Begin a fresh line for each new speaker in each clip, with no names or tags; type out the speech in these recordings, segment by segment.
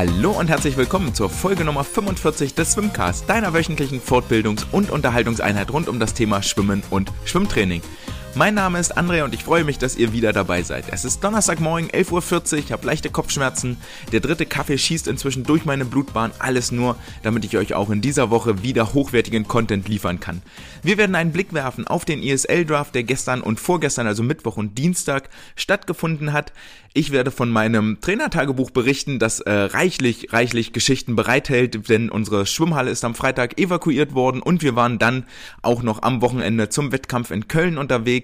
Hallo und herzlich willkommen zur Folge Nummer 45 des Swimcast, deiner wöchentlichen Fortbildungs- und Unterhaltungseinheit rund um das Thema Schwimmen und Schwimmtraining. Mein Name ist André und ich freue mich, dass ihr wieder dabei seid. Es ist Donnerstagmorgen, 11.40 Uhr, ich habe leichte Kopfschmerzen. Der dritte Kaffee schießt inzwischen durch meine Blutbahn. Alles nur, damit ich euch auch in dieser Woche wieder hochwertigen Content liefern kann. Wir werden einen Blick werfen auf den ESL-Draft, der gestern und vorgestern, also Mittwoch und Dienstag, stattgefunden hat. Ich werde von meinem Trainertagebuch berichten, das äh, reichlich, reichlich Geschichten bereithält, denn unsere Schwimmhalle ist am Freitag evakuiert worden und wir waren dann auch noch am Wochenende zum Wettkampf in Köln unterwegs.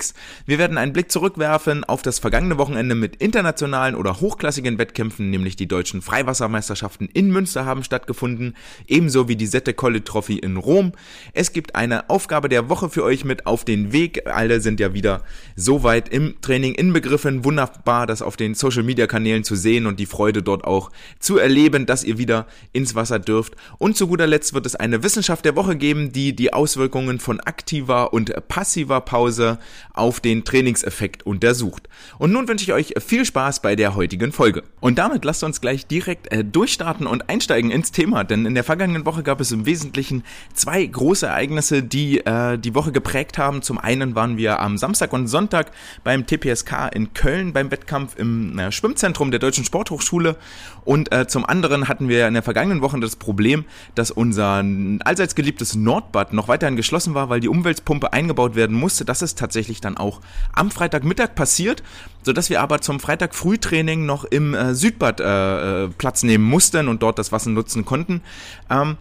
Wir werden einen Blick zurückwerfen auf das vergangene Wochenende mit internationalen oder hochklassigen Wettkämpfen, nämlich die deutschen Freiwassermeisterschaften in Münster haben stattgefunden, ebenso wie die Sette Colle Trophy in Rom. Es gibt eine Aufgabe der Woche für euch mit auf den Weg. Alle sind ja wieder soweit im Training inbegriffen. Wunderbar, dass auf den Social Media Kanälen zu sehen und die Freude dort auch zu erleben, dass ihr wieder ins Wasser dürft. Und zu guter Letzt wird es eine Wissenschaft der Woche geben, die die Auswirkungen von aktiver und passiver Pause auf den Trainingseffekt untersucht. Und nun wünsche ich euch viel Spaß bei der heutigen Folge. Und damit lasst uns gleich direkt äh, durchstarten und einsteigen ins Thema, denn in der vergangenen Woche gab es im Wesentlichen zwei große Ereignisse, die äh, die Woche geprägt haben. Zum einen waren wir am Samstag und Sonntag beim TPSK in Köln beim Wettkampf im äh, Schwimmzentrum der Deutschen Sporthochschule. Und äh, zum anderen hatten wir in der vergangenen Woche das Problem, dass unser allseits geliebtes Nordbad noch weiterhin geschlossen war, weil die Umweltpumpe eingebaut werden musste. Das ist tatsächlich dann auch am Freitagmittag passiert, sodass wir aber zum Freitag Frühtraining noch im äh, Südbad äh, äh Platz nehmen mussten und dort das Wasser nutzen konnten. Ähm,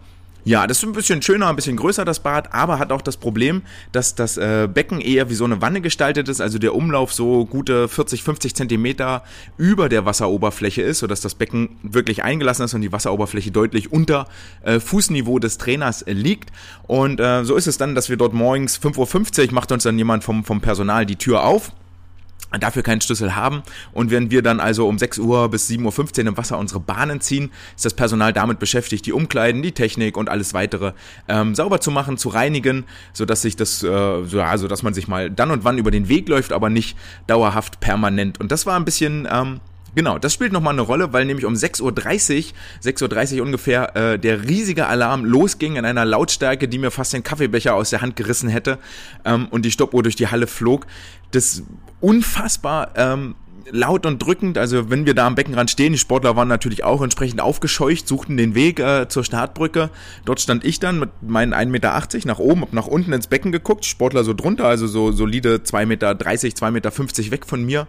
ja, das ist ein bisschen schöner, ein bisschen größer das Bad, aber hat auch das Problem, dass das äh, Becken eher wie so eine Wanne gestaltet ist, also der Umlauf so gute 40, 50 Zentimeter über der Wasseroberfläche ist, sodass das Becken wirklich eingelassen ist und die Wasseroberfläche deutlich unter äh, Fußniveau des Trainers äh, liegt. Und äh, so ist es dann, dass wir dort morgens 5.50 Uhr macht uns dann jemand vom, vom Personal die Tür auf dafür keinen Schlüssel haben. Und wenn wir dann also um 6 Uhr bis 7.15 Uhr im Wasser unsere Bahnen ziehen, ist das Personal damit beschäftigt, die Umkleiden, die Technik und alles weitere ähm, sauber zu machen, zu reinigen, sodass sich das, äh, so, also dass man sich mal dann und wann über den Weg läuft, aber nicht dauerhaft permanent. Und das war ein bisschen ähm, Genau, das spielt nochmal eine Rolle, weil nämlich um 6.30 Uhr, 6.30 Uhr ungefähr, äh, der riesige Alarm losging in einer Lautstärke, die mir fast den Kaffeebecher aus der Hand gerissen hätte ähm, und die Stoppuhr durch die Halle flog. Das unfassbar ähm, laut und drückend. Also wenn wir da am Beckenrand stehen, die Sportler waren natürlich auch entsprechend aufgescheucht, suchten den Weg äh, zur Startbrücke. Dort stand ich dann mit meinen 1,80 Meter nach oben, hab nach unten ins Becken geguckt, Sportler so drunter, also so solide 2,30 Meter, 2,50 Meter weg von mir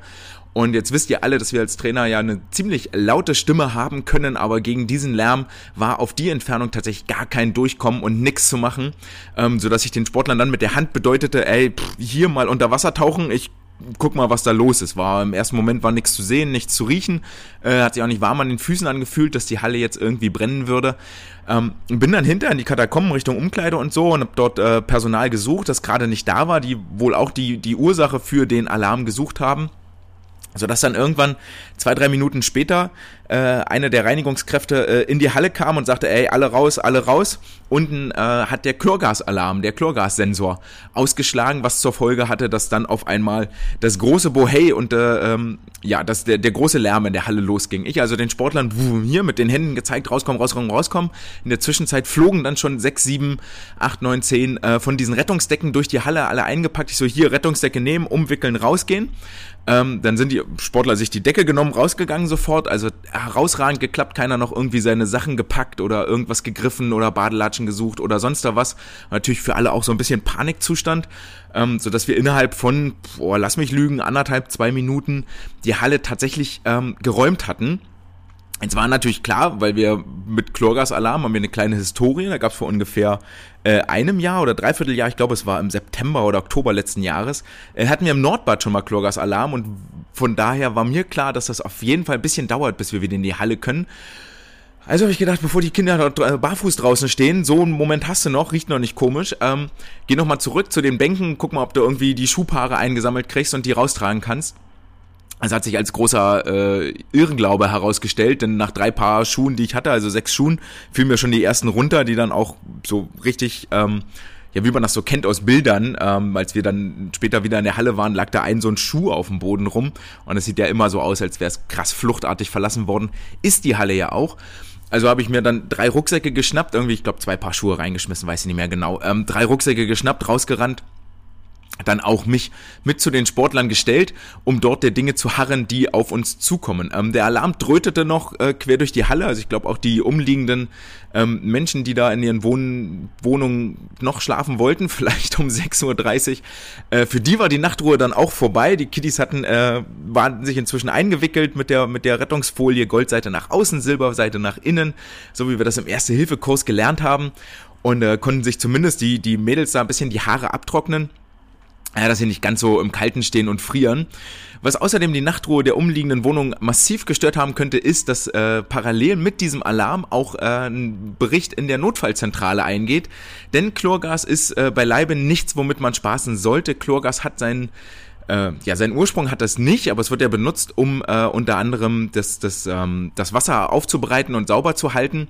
und jetzt wisst ihr alle, dass wir als Trainer ja eine ziemlich laute Stimme haben können, aber gegen diesen Lärm war auf die Entfernung tatsächlich gar kein Durchkommen und nichts zu machen, ähm, sodass ich den Sportlern dann mit der Hand bedeutete, ey, pff, hier mal unter Wasser tauchen, ich guck mal, was da los ist. War im ersten Moment war nichts zu sehen, nichts zu riechen, äh, hat sich auch nicht warm an den Füßen angefühlt, dass die Halle jetzt irgendwie brennen würde. Ähm, bin dann hinter in die Katakomben Richtung Umkleide und so und hab dort äh, Personal gesucht, das gerade nicht da war, die wohl auch die die Ursache für den Alarm gesucht haben sodass dann irgendwann zwei, drei Minuten später äh, eine der Reinigungskräfte äh, in die Halle kam und sagte, ey, alle raus, alle raus. Unten äh, hat der Chlorgasalarm, der Chlorgassensor ausgeschlagen, was zur Folge hatte, dass dann auf einmal das große Bohey und äh, ähm, ja, dass der, der große Lärm in der Halle losging. Ich also den Sportlern hier mit den Händen gezeigt, rauskommen, rauskommen, rauskommen. In der Zwischenzeit flogen dann schon sechs, sieben, acht, neun, zehn äh, von diesen Rettungsdecken durch die Halle, alle eingepackt. Ich so, hier Rettungsdecke nehmen, umwickeln, rausgehen. Ähm, dann sind die Sportler sich die Decke genommen, rausgegangen sofort. Also herausragend geklappt, keiner noch irgendwie seine Sachen gepackt oder irgendwas gegriffen oder Badelatschen gesucht oder sonst da was. Natürlich für alle auch so ein bisschen Panikzustand, ähm, so dass wir innerhalb von, boah, lass mich lügen, anderthalb, zwei Minuten die Halle tatsächlich ähm, geräumt hatten. Jetzt war natürlich klar, weil wir mit Chlorgasalarm haben wir eine kleine Historie, da gab es vor ungefähr äh, einem Jahr oder dreiviertel Jahr, ich glaube es war im September oder Oktober letzten Jahres, äh, hatten wir im Nordbad schon mal Chlorgasalarm und von daher war mir klar, dass das auf jeden Fall ein bisschen dauert, bis wir wieder in die Halle können. Also habe ich gedacht, bevor die Kinder barfuß draußen stehen, so einen Moment hast du noch, riecht noch nicht komisch, ähm, geh nochmal zurück zu den Bänken, guck mal, ob du irgendwie die Schuhpaare eingesammelt kriegst und die raustragen kannst. Es hat sich als großer äh, Irrglaube herausgestellt, denn nach drei Paar Schuhen, die ich hatte, also sechs Schuhen, fielen mir schon die ersten runter, die dann auch so richtig, ähm, ja, wie man das so kennt aus Bildern, ähm, als wir dann später wieder in der Halle waren, lag da ein so ein Schuh auf dem Boden rum und es sieht ja immer so aus, als wäre es krass fluchtartig verlassen worden. Ist die Halle ja auch. also habe ich mir dann drei Rucksäcke geschnappt, irgendwie, ich glaube, zwei Paar Schuhe reingeschmissen, weiß ich nicht mehr genau. Ähm, drei Rucksäcke geschnappt, rausgerannt dann auch mich mit zu den Sportlern gestellt, um dort der Dinge zu harren, die auf uns zukommen. Ähm, der Alarm drötete noch äh, quer durch die Halle, also ich glaube auch die umliegenden ähm, Menschen, die da in ihren Wohn Wohnungen noch schlafen wollten, vielleicht um 6.30 Uhr, äh, für die war die Nachtruhe dann auch vorbei. Die Kiddies hatten, äh, waren sich inzwischen eingewickelt mit der, mit der Rettungsfolie, Goldseite nach außen, Silberseite nach innen, so wie wir das im Erste-Hilfe-Kurs gelernt haben und äh, konnten sich zumindest die, die Mädels da ein bisschen die Haare abtrocknen ja, dass sie nicht ganz so im Kalten stehen und frieren. Was außerdem die Nachtruhe der umliegenden Wohnung massiv gestört haben könnte, ist, dass äh, parallel mit diesem Alarm auch äh, ein Bericht in der Notfallzentrale eingeht. Denn Chlorgas ist äh, beileibe nichts, womit man spaßen sollte. Chlorgas hat seinen äh, ja, seinen Ursprung hat das nicht, aber es wird ja benutzt, um äh, unter anderem das, das, ähm, das Wasser aufzubereiten und sauber zu halten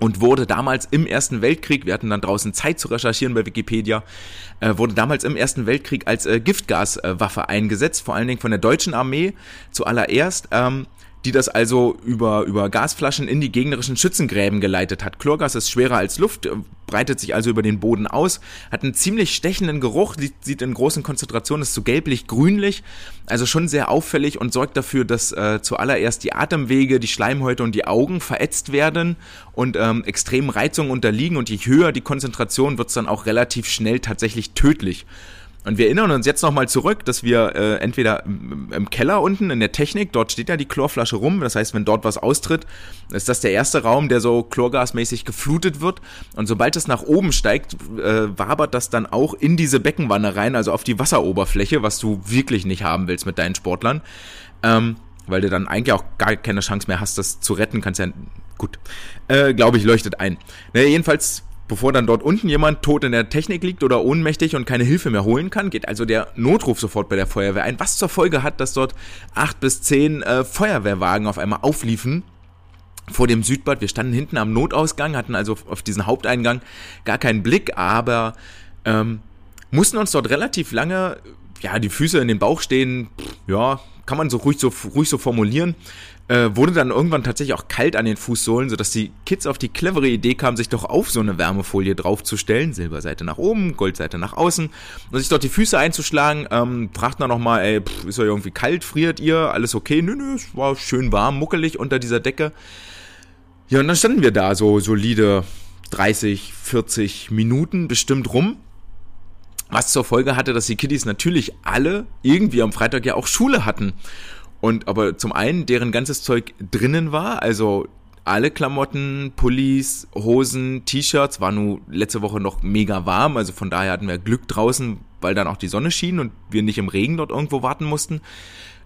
und wurde damals im Ersten Weltkrieg, wir hatten dann draußen Zeit zu recherchieren bei Wikipedia, äh, wurde damals im Ersten Weltkrieg als äh, Giftgaswaffe eingesetzt, vor allen Dingen von der deutschen Armee zuallererst. Ähm, die das also über, über Gasflaschen in die gegnerischen Schützengräben geleitet hat. Chlorgas ist schwerer als Luft, äh, breitet sich also über den Boden aus, hat einen ziemlich stechenden Geruch, sieht, sieht in großen Konzentrationen, ist so gelblich-grünlich, also schon sehr auffällig und sorgt dafür, dass äh, zuallererst die Atemwege, die Schleimhäute und die Augen verätzt werden und ähm, extremen Reizungen unterliegen und je höher die Konzentration, wird es dann auch relativ schnell tatsächlich tödlich. Und wir erinnern uns jetzt nochmal zurück, dass wir äh, entweder im Keller unten in der Technik, dort steht ja die Chlorflasche rum, das heißt, wenn dort was austritt, ist das der erste Raum, der so chlorgasmäßig geflutet wird. Und sobald es nach oben steigt, äh, wabert das dann auch in diese Beckenwanne rein, also auf die Wasseroberfläche, was du wirklich nicht haben willst mit deinen Sportlern. Ähm, weil du dann eigentlich auch gar keine Chance mehr hast, das zu retten, kannst ja, gut, äh, glaube ich, leuchtet ein. Naja, jedenfalls Bevor dann dort unten jemand tot in der Technik liegt oder ohnmächtig und keine Hilfe mehr holen kann, geht also der Notruf sofort bei der Feuerwehr ein, was zur Folge hat, dass dort acht bis zehn äh, Feuerwehrwagen auf einmal aufliefen vor dem Südbad. Wir standen hinten am Notausgang, hatten also auf diesen Haupteingang gar keinen Blick, aber ähm, mussten uns dort relativ lange, ja, die Füße in den Bauch stehen, ja, kann man so ruhig so, ruhig so formulieren, äh, wurde dann irgendwann tatsächlich auch kalt an den Fußsohlen, sodass die Kids auf die clevere Idee kamen, sich doch auf so eine Wärmefolie draufzustellen, Silberseite nach oben, Goldseite nach außen, und sich dort die Füße einzuschlagen, ähm, fragten dann nochmal, ey, pff, ist ja irgendwie kalt, friert ihr, alles okay? Nö, nö, es war schön warm, muckelig unter dieser Decke. Ja, und dann standen wir da so solide 30, 40 Minuten bestimmt rum. Was zur Folge hatte, dass die Kiddies natürlich alle irgendwie am Freitag ja auch Schule hatten. Und aber zum einen deren ganzes Zeug drinnen war, also alle Klamotten, Pullis, Hosen, T-Shirts, war nun letzte Woche noch mega warm, also von daher hatten wir Glück draußen, weil dann auch die Sonne schien und wir nicht im Regen dort irgendwo warten mussten.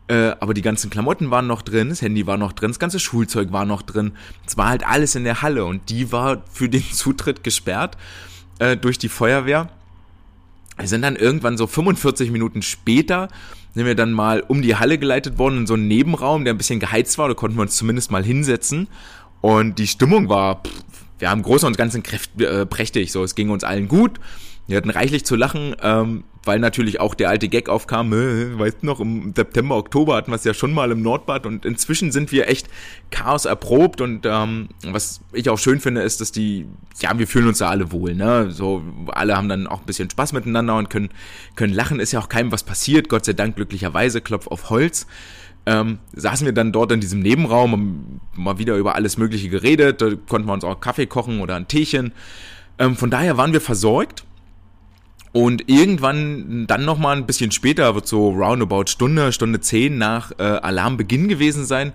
Äh, aber die ganzen Klamotten waren noch drin, das Handy war noch drin, das ganze Schulzeug war noch drin. Es war halt alles in der Halle und die war für den Zutritt gesperrt äh, durch die Feuerwehr. Wir sind dann irgendwann so 45 Minuten später sind wir dann mal um die Halle geleitet worden in so einen Nebenraum, der ein bisschen geheizt war, da konnten wir uns zumindest mal hinsetzen. Und die Stimmung war, pff, wir haben groß und ganzen Kräft, äh, prächtig, so, es ging uns allen gut. Wir hatten reichlich zu lachen, ähm, weil natürlich auch der alte Gag aufkam, äh, weißt noch, im September, Oktober hatten wir es ja schon mal im Nordbad und inzwischen sind wir echt Chaos erprobt und ähm, was ich auch schön finde, ist, dass die, ja, wir fühlen uns da alle wohl, ne, so, alle haben dann auch ein bisschen Spaß miteinander und können, können lachen, ist ja auch keinem was passiert, Gott sei Dank, glücklicherweise, Klopf auf Holz. Ähm, saßen wir dann dort in diesem Nebenraum, haben mal wieder über alles Mögliche geredet, da konnten wir uns auch Kaffee kochen oder ein Teechen. Ähm, von daher waren wir versorgt und irgendwann dann nochmal ein bisschen später, wird so roundabout Stunde, Stunde zehn nach äh, Alarmbeginn gewesen sein,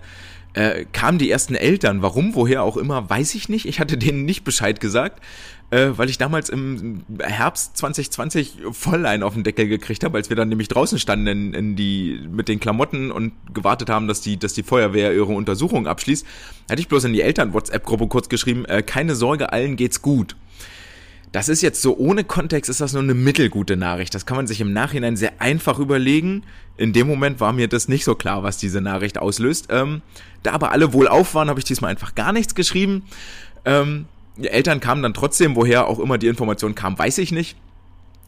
äh, kamen die ersten Eltern. Warum, woher auch immer, weiß ich nicht. Ich hatte denen nicht Bescheid gesagt, äh, weil ich damals im Herbst 2020 voll einen auf den Deckel gekriegt habe, als wir dann nämlich draußen standen in, in die, mit den Klamotten und gewartet haben, dass die, dass die Feuerwehr ihre Untersuchung abschließt. Hatte ich bloß in die Eltern-WhatsApp-Gruppe kurz geschrieben, äh, keine Sorge, allen geht's gut. Das ist jetzt so ohne Kontext, ist das nur eine mittelgute Nachricht. Das kann man sich im Nachhinein sehr einfach überlegen. In dem Moment war mir das nicht so klar, was diese Nachricht auslöst. Ähm, da aber alle wohl auf waren, habe ich diesmal einfach gar nichts geschrieben. Ähm, die Eltern kamen dann trotzdem, woher auch immer die Information kam, weiß ich nicht.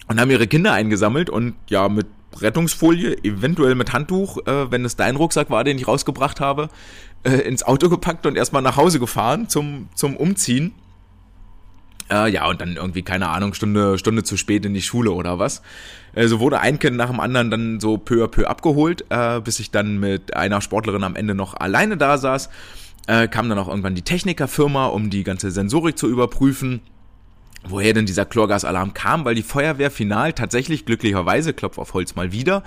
Und haben ihre Kinder eingesammelt und ja, mit Rettungsfolie, eventuell mit Handtuch, äh, wenn es dein Rucksack war, den ich rausgebracht habe, äh, ins Auto gepackt und erstmal nach Hause gefahren zum, zum Umziehen. Äh, ja, und dann irgendwie, keine Ahnung, Stunde, Stunde zu spät in die Schule oder was. Äh, so wurde ein Kind nach dem anderen dann so peu à peu abgeholt, äh, bis ich dann mit einer Sportlerin am Ende noch alleine da saß. Äh, kam dann auch irgendwann die Technikerfirma, um die ganze Sensorik zu überprüfen woher denn dieser Chlorgasalarm kam, weil die Feuerwehr final tatsächlich glücklicherweise, Klopf auf Holz mal wieder,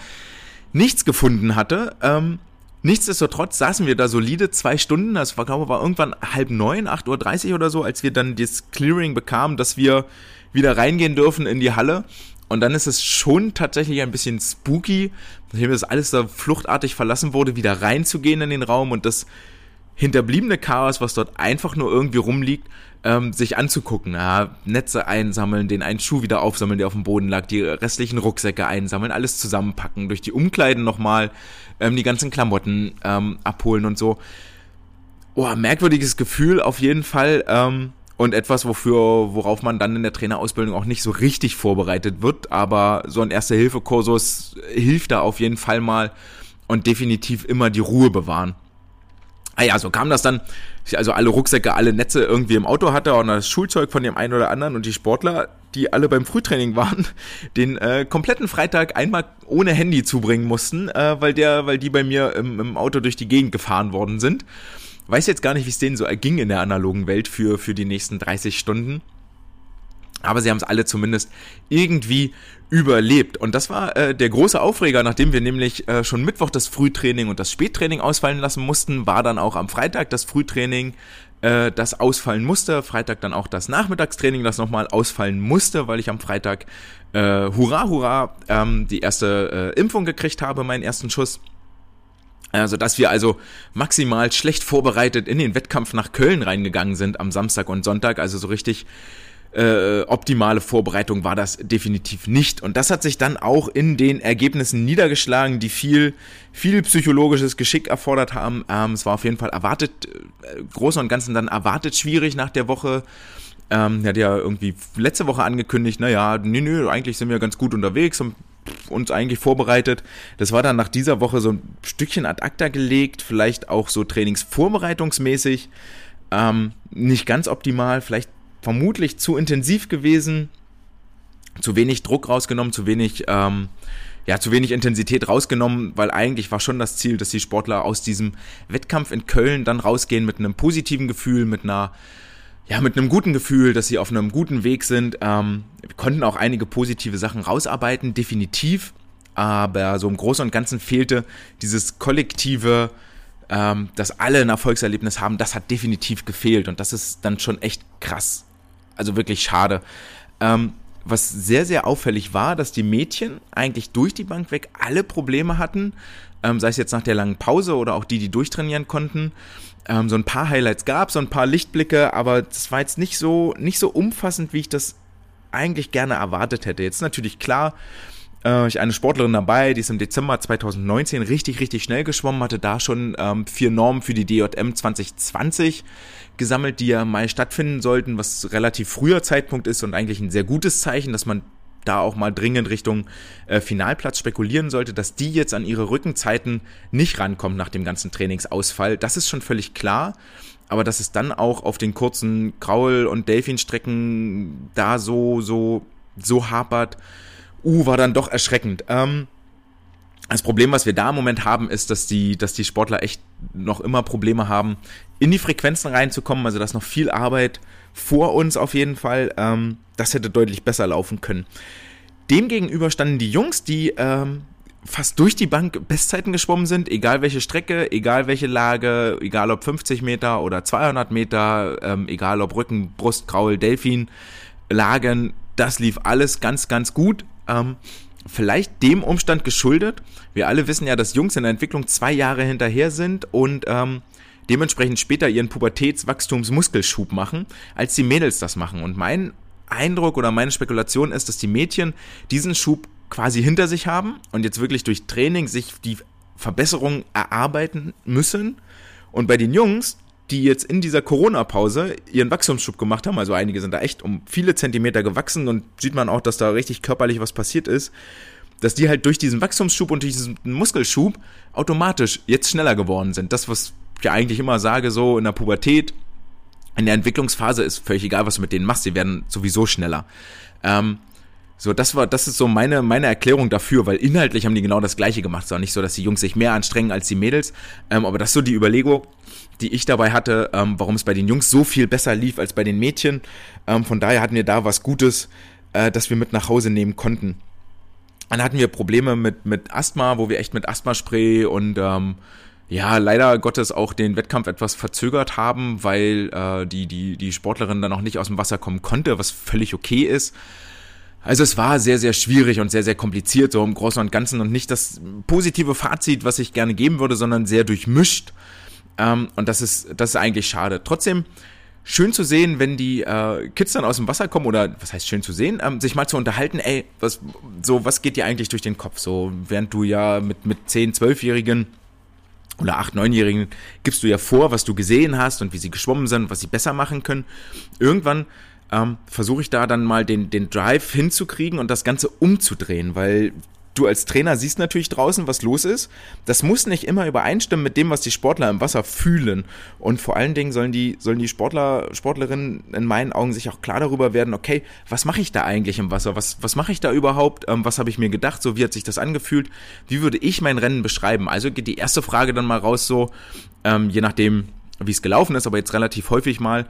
nichts gefunden hatte. Ähm, nichtsdestotrotz saßen wir da solide zwei Stunden, das war, glaube ich, war irgendwann halb neun, acht Uhr dreißig oder so, als wir dann das Clearing bekamen, dass wir wieder reingehen dürfen in die Halle. Und dann ist es schon tatsächlich ein bisschen spooky, nachdem das alles da fluchtartig verlassen wurde, wieder reinzugehen in den Raum und das hinterbliebene Chaos, was dort einfach nur irgendwie rumliegt, ähm, sich anzugucken. Ja, Netze einsammeln, den einen Schuh wieder aufsammeln, der auf dem Boden lag, die restlichen Rucksäcke einsammeln, alles zusammenpacken, durch die Umkleiden nochmal ähm, die ganzen Klamotten ähm, abholen und so. Oh, merkwürdiges Gefühl auf jeden Fall. Ähm, und etwas, wofür, worauf man dann in der Trainerausbildung auch nicht so richtig vorbereitet wird. Aber so ein Erste-Hilfe-Kursus hilft da auf jeden Fall mal und definitiv immer die Ruhe bewahren. Ah ja, so kam das dann, also alle Rucksäcke, alle Netze irgendwie im Auto hatte und das Schulzeug von dem einen oder anderen und die Sportler, die alle beim Frühtraining waren, den äh, kompletten Freitag einmal ohne Handy zubringen mussten, äh, weil der, weil die bei mir im, im Auto durch die Gegend gefahren worden sind. Weiß jetzt gar nicht, wie es denen so erging in der analogen Welt für, für die nächsten 30 Stunden. Aber sie haben es alle zumindest irgendwie überlebt. Und das war äh, der große Aufreger, nachdem wir nämlich äh, schon Mittwoch das Frühtraining und das Spättraining ausfallen lassen mussten, war dann auch am Freitag das Frühtraining, äh, das ausfallen musste. Freitag dann auch das Nachmittagstraining, das nochmal ausfallen musste, weil ich am Freitag, äh, hurra, hurra, ähm, die erste äh, Impfung gekriegt habe, meinen ersten Schuss. Also, dass wir also maximal schlecht vorbereitet in den Wettkampf nach Köln reingegangen sind am Samstag und Sonntag, also so richtig äh, optimale Vorbereitung war das definitiv nicht. Und das hat sich dann auch in den Ergebnissen niedergeschlagen, die viel, viel psychologisches Geschick erfordert haben. Ähm, es war auf jeden Fall erwartet, äh, groß und ganzen dann erwartet schwierig nach der Woche. Ähm, er hat ja irgendwie letzte Woche angekündigt, naja, nee, nee, eigentlich sind wir ganz gut unterwegs und uns eigentlich vorbereitet. Das war dann nach dieser Woche so ein Stückchen ad acta gelegt, vielleicht auch so trainingsvorbereitungsmäßig. Ähm, nicht ganz optimal, vielleicht vermutlich zu intensiv gewesen, zu wenig Druck rausgenommen, zu wenig, ähm, ja, zu wenig Intensität rausgenommen, weil eigentlich war schon das Ziel, dass die Sportler aus diesem Wettkampf in Köln dann rausgehen mit einem positiven Gefühl, mit einer, ja, mit einem guten Gefühl, dass sie auf einem guten Weg sind. Ähm, wir konnten auch einige positive Sachen rausarbeiten, definitiv. Aber so im Großen und Ganzen fehlte dieses kollektive, ähm, dass alle ein Erfolgserlebnis haben, das hat definitiv gefehlt. Und das ist dann schon echt krass also wirklich schade. Ähm, was sehr, sehr auffällig war, dass die Mädchen eigentlich durch die Bank weg alle Probleme hatten, ähm, sei es jetzt nach der langen Pause oder auch die, die durchtrainieren konnten. Ähm, so ein paar Highlights gab, so ein paar Lichtblicke, aber das war jetzt nicht so, nicht so umfassend, wie ich das eigentlich gerne erwartet hätte. Jetzt natürlich klar, äh, ich eine Sportlerin dabei, die ist im Dezember 2019 richtig, richtig schnell geschwommen, hatte da schon ähm, vier Normen für die DJM 2020 gesammelt, die ja mal stattfinden sollten, was relativ früher Zeitpunkt ist und eigentlich ein sehr gutes Zeichen, dass man da auch mal dringend Richtung äh, Finalplatz spekulieren sollte, dass die jetzt an ihre Rückenzeiten nicht rankommt nach dem ganzen Trainingsausfall. Das ist schon völlig klar. Aber dass es dann auch auf den kurzen Graul- und Delfinstrecken da so, so, so hapert, uh, war dann doch erschreckend. Ähm, das Problem, was wir da im Moment haben, ist, dass die, dass die Sportler echt noch immer Probleme haben, in die Frequenzen reinzukommen. Also, dass noch viel Arbeit vor uns auf jeden Fall. Ähm, das hätte deutlich besser laufen können. Demgegenüber standen die Jungs, die ähm, fast durch die Bank Bestzeiten geschwommen sind, egal welche Strecke, egal welche Lage, egal ob 50 Meter oder 200 Meter, ähm, egal ob Rücken, Brust, Kraul, Delfin, Lagen, das lief alles ganz, ganz gut. Ähm, vielleicht dem Umstand geschuldet. Wir alle wissen ja, dass Jungs in der Entwicklung zwei Jahre hinterher sind und ähm, dementsprechend später ihren Pubertätswachstumsmuskelschub machen, als die Mädels das machen. Und mein Eindruck oder meine Spekulation ist, dass die Mädchen diesen Schub quasi hinter sich haben und jetzt wirklich durch Training sich die Verbesserung erarbeiten müssen. Und bei den Jungs die jetzt in dieser Corona-Pause ihren Wachstumsschub gemacht haben. Also einige sind da echt um viele Zentimeter gewachsen und sieht man auch, dass da richtig körperlich was passiert ist. dass die halt durch diesen Wachstumsschub und durch diesen Muskelschub automatisch jetzt schneller geworden sind. Das, was ich eigentlich immer sage, so in der Pubertät, in der Entwicklungsphase ist völlig egal, was du mit denen machst, sie werden sowieso schneller. Ähm, so, das war, das ist so meine, meine Erklärung dafür, weil inhaltlich haben die genau das Gleiche gemacht. Es war nicht so, dass die Jungs sich mehr anstrengen als die Mädels. Ähm, aber das ist so die Überlegung, die ich dabei hatte, ähm, warum es bei den Jungs so viel besser lief als bei den Mädchen. Ähm, von daher hatten wir da was Gutes, äh, das wir mit nach Hause nehmen konnten. Dann hatten wir Probleme mit, mit Asthma, wo wir echt mit Asthmaspray und ähm, ja, leider Gottes auch den Wettkampf etwas verzögert haben, weil äh, die, die, die Sportlerin dann auch nicht aus dem Wasser kommen konnte, was völlig okay ist. Also es war sehr, sehr schwierig und sehr, sehr kompliziert, so im Großen und Ganzen und nicht das positive Fazit, was ich gerne geben würde, sondern sehr durchmischt. Ähm, und das ist, das ist eigentlich schade. Trotzdem schön zu sehen, wenn die äh, Kids dann aus dem Wasser kommen oder was heißt schön zu sehen, ähm, sich mal zu unterhalten, ey, was, so, was geht dir eigentlich durch den Kopf? So, während du ja mit, mit 10, 12-Jährigen oder 8, 9-Jährigen gibst du ja vor, was du gesehen hast und wie sie geschwommen sind, was sie besser machen können. Irgendwann ähm, versuche ich da dann mal den, den Drive hinzukriegen und das Ganze umzudrehen, weil du als Trainer siehst natürlich draußen, was los ist. Das muss nicht immer übereinstimmen mit dem, was die Sportler im Wasser fühlen. Und vor allen Dingen sollen die, sollen die Sportler, Sportlerinnen in meinen Augen sich auch klar darüber werden, okay, was mache ich da eigentlich im Wasser? Was, was mache ich da überhaupt? Ähm, was habe ich mir gedacht? So, wie hat sich das angefühlt? Wie würde ich mein Rennen beschreiben? Also geht die erste Frage dann mal raus, so, ähm, je nachdem, wie es gelaufen ist, aber jetzt relativ häufig mal,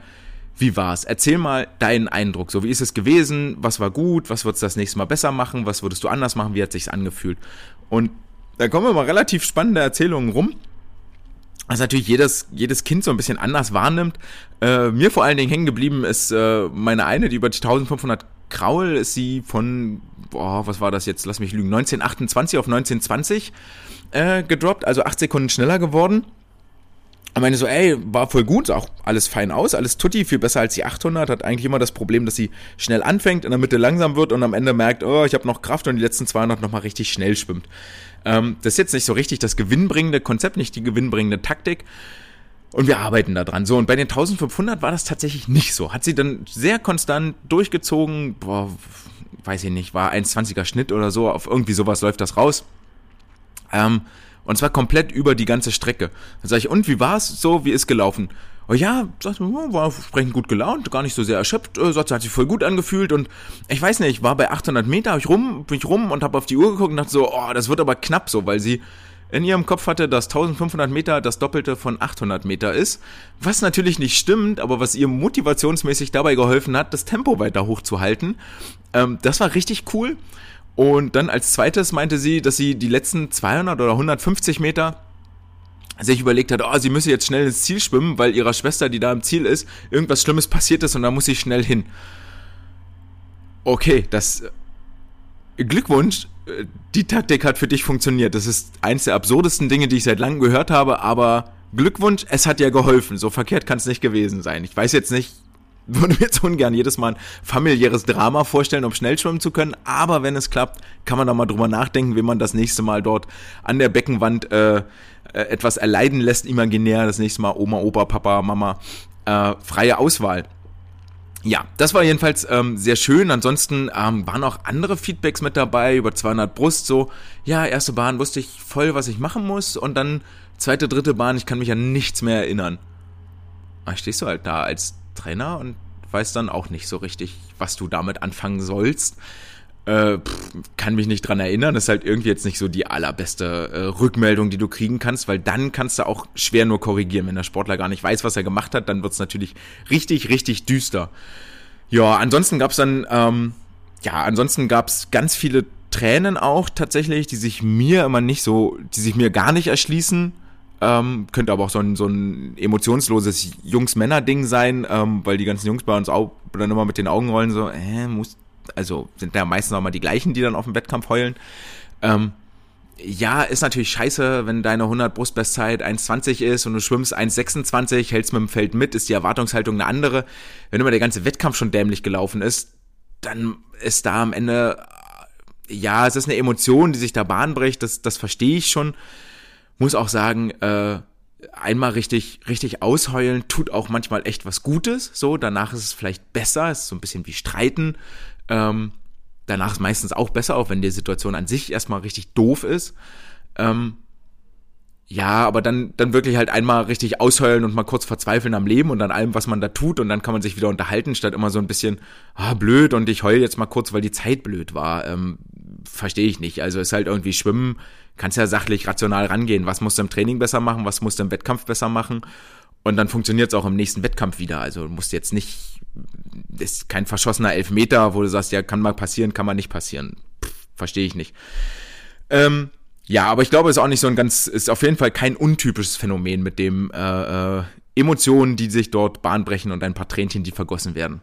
wie war's? Erzähl mal deinen Eindruck. So, wie ist es gewesen? Was war gut? Was würdest du das nächste Mal besser machen? Was würdest du anders machen? Wie hat sich's angefühlt? Und da kommen immer relativ spannende Erzählungen rum. Was natürlich jedes, jedes Kind so ein bisschen anders wahrnimmt. Äh, mir vor allen Dingen hängen geblieben ist äh, meine eine, die über die 1500 Kraul ist sie von, boah, was war das jetzt? Lass mich lügen, 1928 auf 1920 äh, gedroppt, also acht Sekunden schneller geworden. Ich meine so, ey, war voll gut, auch alles fein aus, alles tutti, viel besser als die 800, hat eigentlich immer das Problem, dass sie schnell anfängt, in der Mitte langsam wird und am Ende merkt, oh, ich habe noch Kraft und die letzten 200 nochmal richtig schnell schwimmt. Ähm, das ist jetzt nicht so richtig das gewinnbringende Konzept, nicht die gewinnbringende Taktik. Und wir arbeiten da dran. So, und bei den 1500 war das tatsächlich nicht so. Hat sie dann sehr konstant durchgezogen, boah, weiß ich nicht, war 1,20er Schnitt oder so, auf irgendwie sowas läuft das raus. Ähm, und zwar komplett über die ganze Strecke. Dann sage ich, und wie war es so? Wie ist gelaufen? Oh ja, sagt, war entsprechend gut gelaunt, gar nicht so sehr erschöpft, äh, sagt, hat sich voll gut angefühlt und ich weiß nicht, war bei 800 Meter, hab ich rum, bin ich rum und habe auf die Uhr geguckt und dachte so, oh, das wird aber knapp so, weil sie in ihrem Kopf hatte, dass 1500 Meter das Doppelte von 800 Meter ist, was natürlich nicht stimmt, aber was ihr motivationsmäßig dabei geholfen hat, das Tempo weiter hochzuhalten. Ähm, das war richtig cool und dann als zweites meinte sie, dass sie die letzten 200 oder 150 Meter sich überlegt hat, oh, sie müsse jetzt schnell ins Ziel schwimmen, weil ihrer Schwester, die da im Ziel ist, irgendwas Schlimmes passiert ist und da muss sie schnell hin. Okay, das äh, Glückwunsch, äh, die Taktik hat für dich funktioniert. Das ist eins der absurdesten Dinge, die ich seit langem gehört habe, aber Glückwunsch, es hat ja geholfen. So verkehrt kann es nicht gewesen sein. Ich weiß jetzt nicht, würde mir jetzt ungern jedes Mal ein familiäres Drama vorstellen, um schnell schwimmen zu können. Aber wenn es klappt, kann man da mal drüber nachdenken, wie man das nächste Mal dort an der Beckenwand äh, äh, etwas erleiden lässt, imaginär. Das nächste Mal Oma, Opa, Papa, Mama. Äh, freie Auswahl. Ja, das war jedenfalls ähm, sehr schön. Ansonsten ähm, waren auch andere Feedbacks mit dabei, über 200 Brust. So, ja, erste Bahn wusste ich voll, was ich machen muss. Und dann zweite, dritte Bahn, ich kann mich an nichts mehr erinnern. Da stehst du halt da als Trainer und weiß dann auch nicht so richtig, was du damit anfangen sollst. Äh, pff, kann mich nicht dran erinnern. Ist halt irgendwie jetzt nicht so die allerbeste äh, Rückmeldung, die du kriegen kannst, weil dann kannst du auch schwer nur korrigieren. Wenn der Sportler gar nicht weiß, was er gemacht hat, dann wird es natürlich richtig, richtig düster. Ja, ansonsten gab es dann, ähm, ja, ansonsten gab es ganz viele Tränen auch tatsächlich, die sich mir immer nicht so, die sich mir gar nicht erschließen. Ähm, könnte aber auch so ein, so ein emotionsloses Jungs-Männer-Ding sein, ähm, weil die ganzen Jungs bei uns auch dann immer mit den Augen rollen, so, äh, muss, also sind da meistens auch mal die gleichen, die dann auf dem Wettkampf heulen. Ähm, ja, ist natürlich scheiße, wenn deine 100 Brustbestzeit 1,20 ist und du schwimmst 1,26, hältst mit dem Feld mit, ist die Erwartungshaltung eine andere. Wenn immer der ganze Wettkampf schon dämlich gelaufen ist, dann ist da am Ende, ja, es ist eine Emotion, die sich da Bahn bricht, das, das verstehe ich schon muss auch sagen, äh, einmal richtig, richtig ausheulen tut auch manchmal echt was Gutes. So, danach ist es vielleicht besser, ist so ein bisschen wie Streiten. Ähm, danach ist meistens auch besser, auch wenn die Situation an sich erstmal richtig doof ist. Ähm, ja, aber dann, dann wirklich halt einmal richtig ausheulen und mal kurz verzweifeln am Leben und an allem, was man da tut und dann kann man sich wieder unterhalten, statt immer so ein bisschen, ah, blöd und ich heul jetzt mal kurz, weil die Zeit blöd war. Ähm, Verstehe ich nicht. Also ist halt irgendwie Schwimmen, kannst ja sachlich, rational rangehen. Was musst du im Training besser machen, was musst du im Wettkampf besser machen und dann funktioniert es auch im nächsten Wettkampf wieder. Also du musst jetzt nicht, ist kein verschossener Elfmeter, wo du sagst, ja, kann mal passieren, kann mal nicht passieren. Verstehe ich nicht. Ähm, ja, aber ich glaube, es ist auch nicht so ein ganz, ist auf jeden Fall kein untypisches Phänomen mit dem äh, äh, Emotionen, die sich dort bahnbrechen und ein paar Tränchen, die vergossen werden.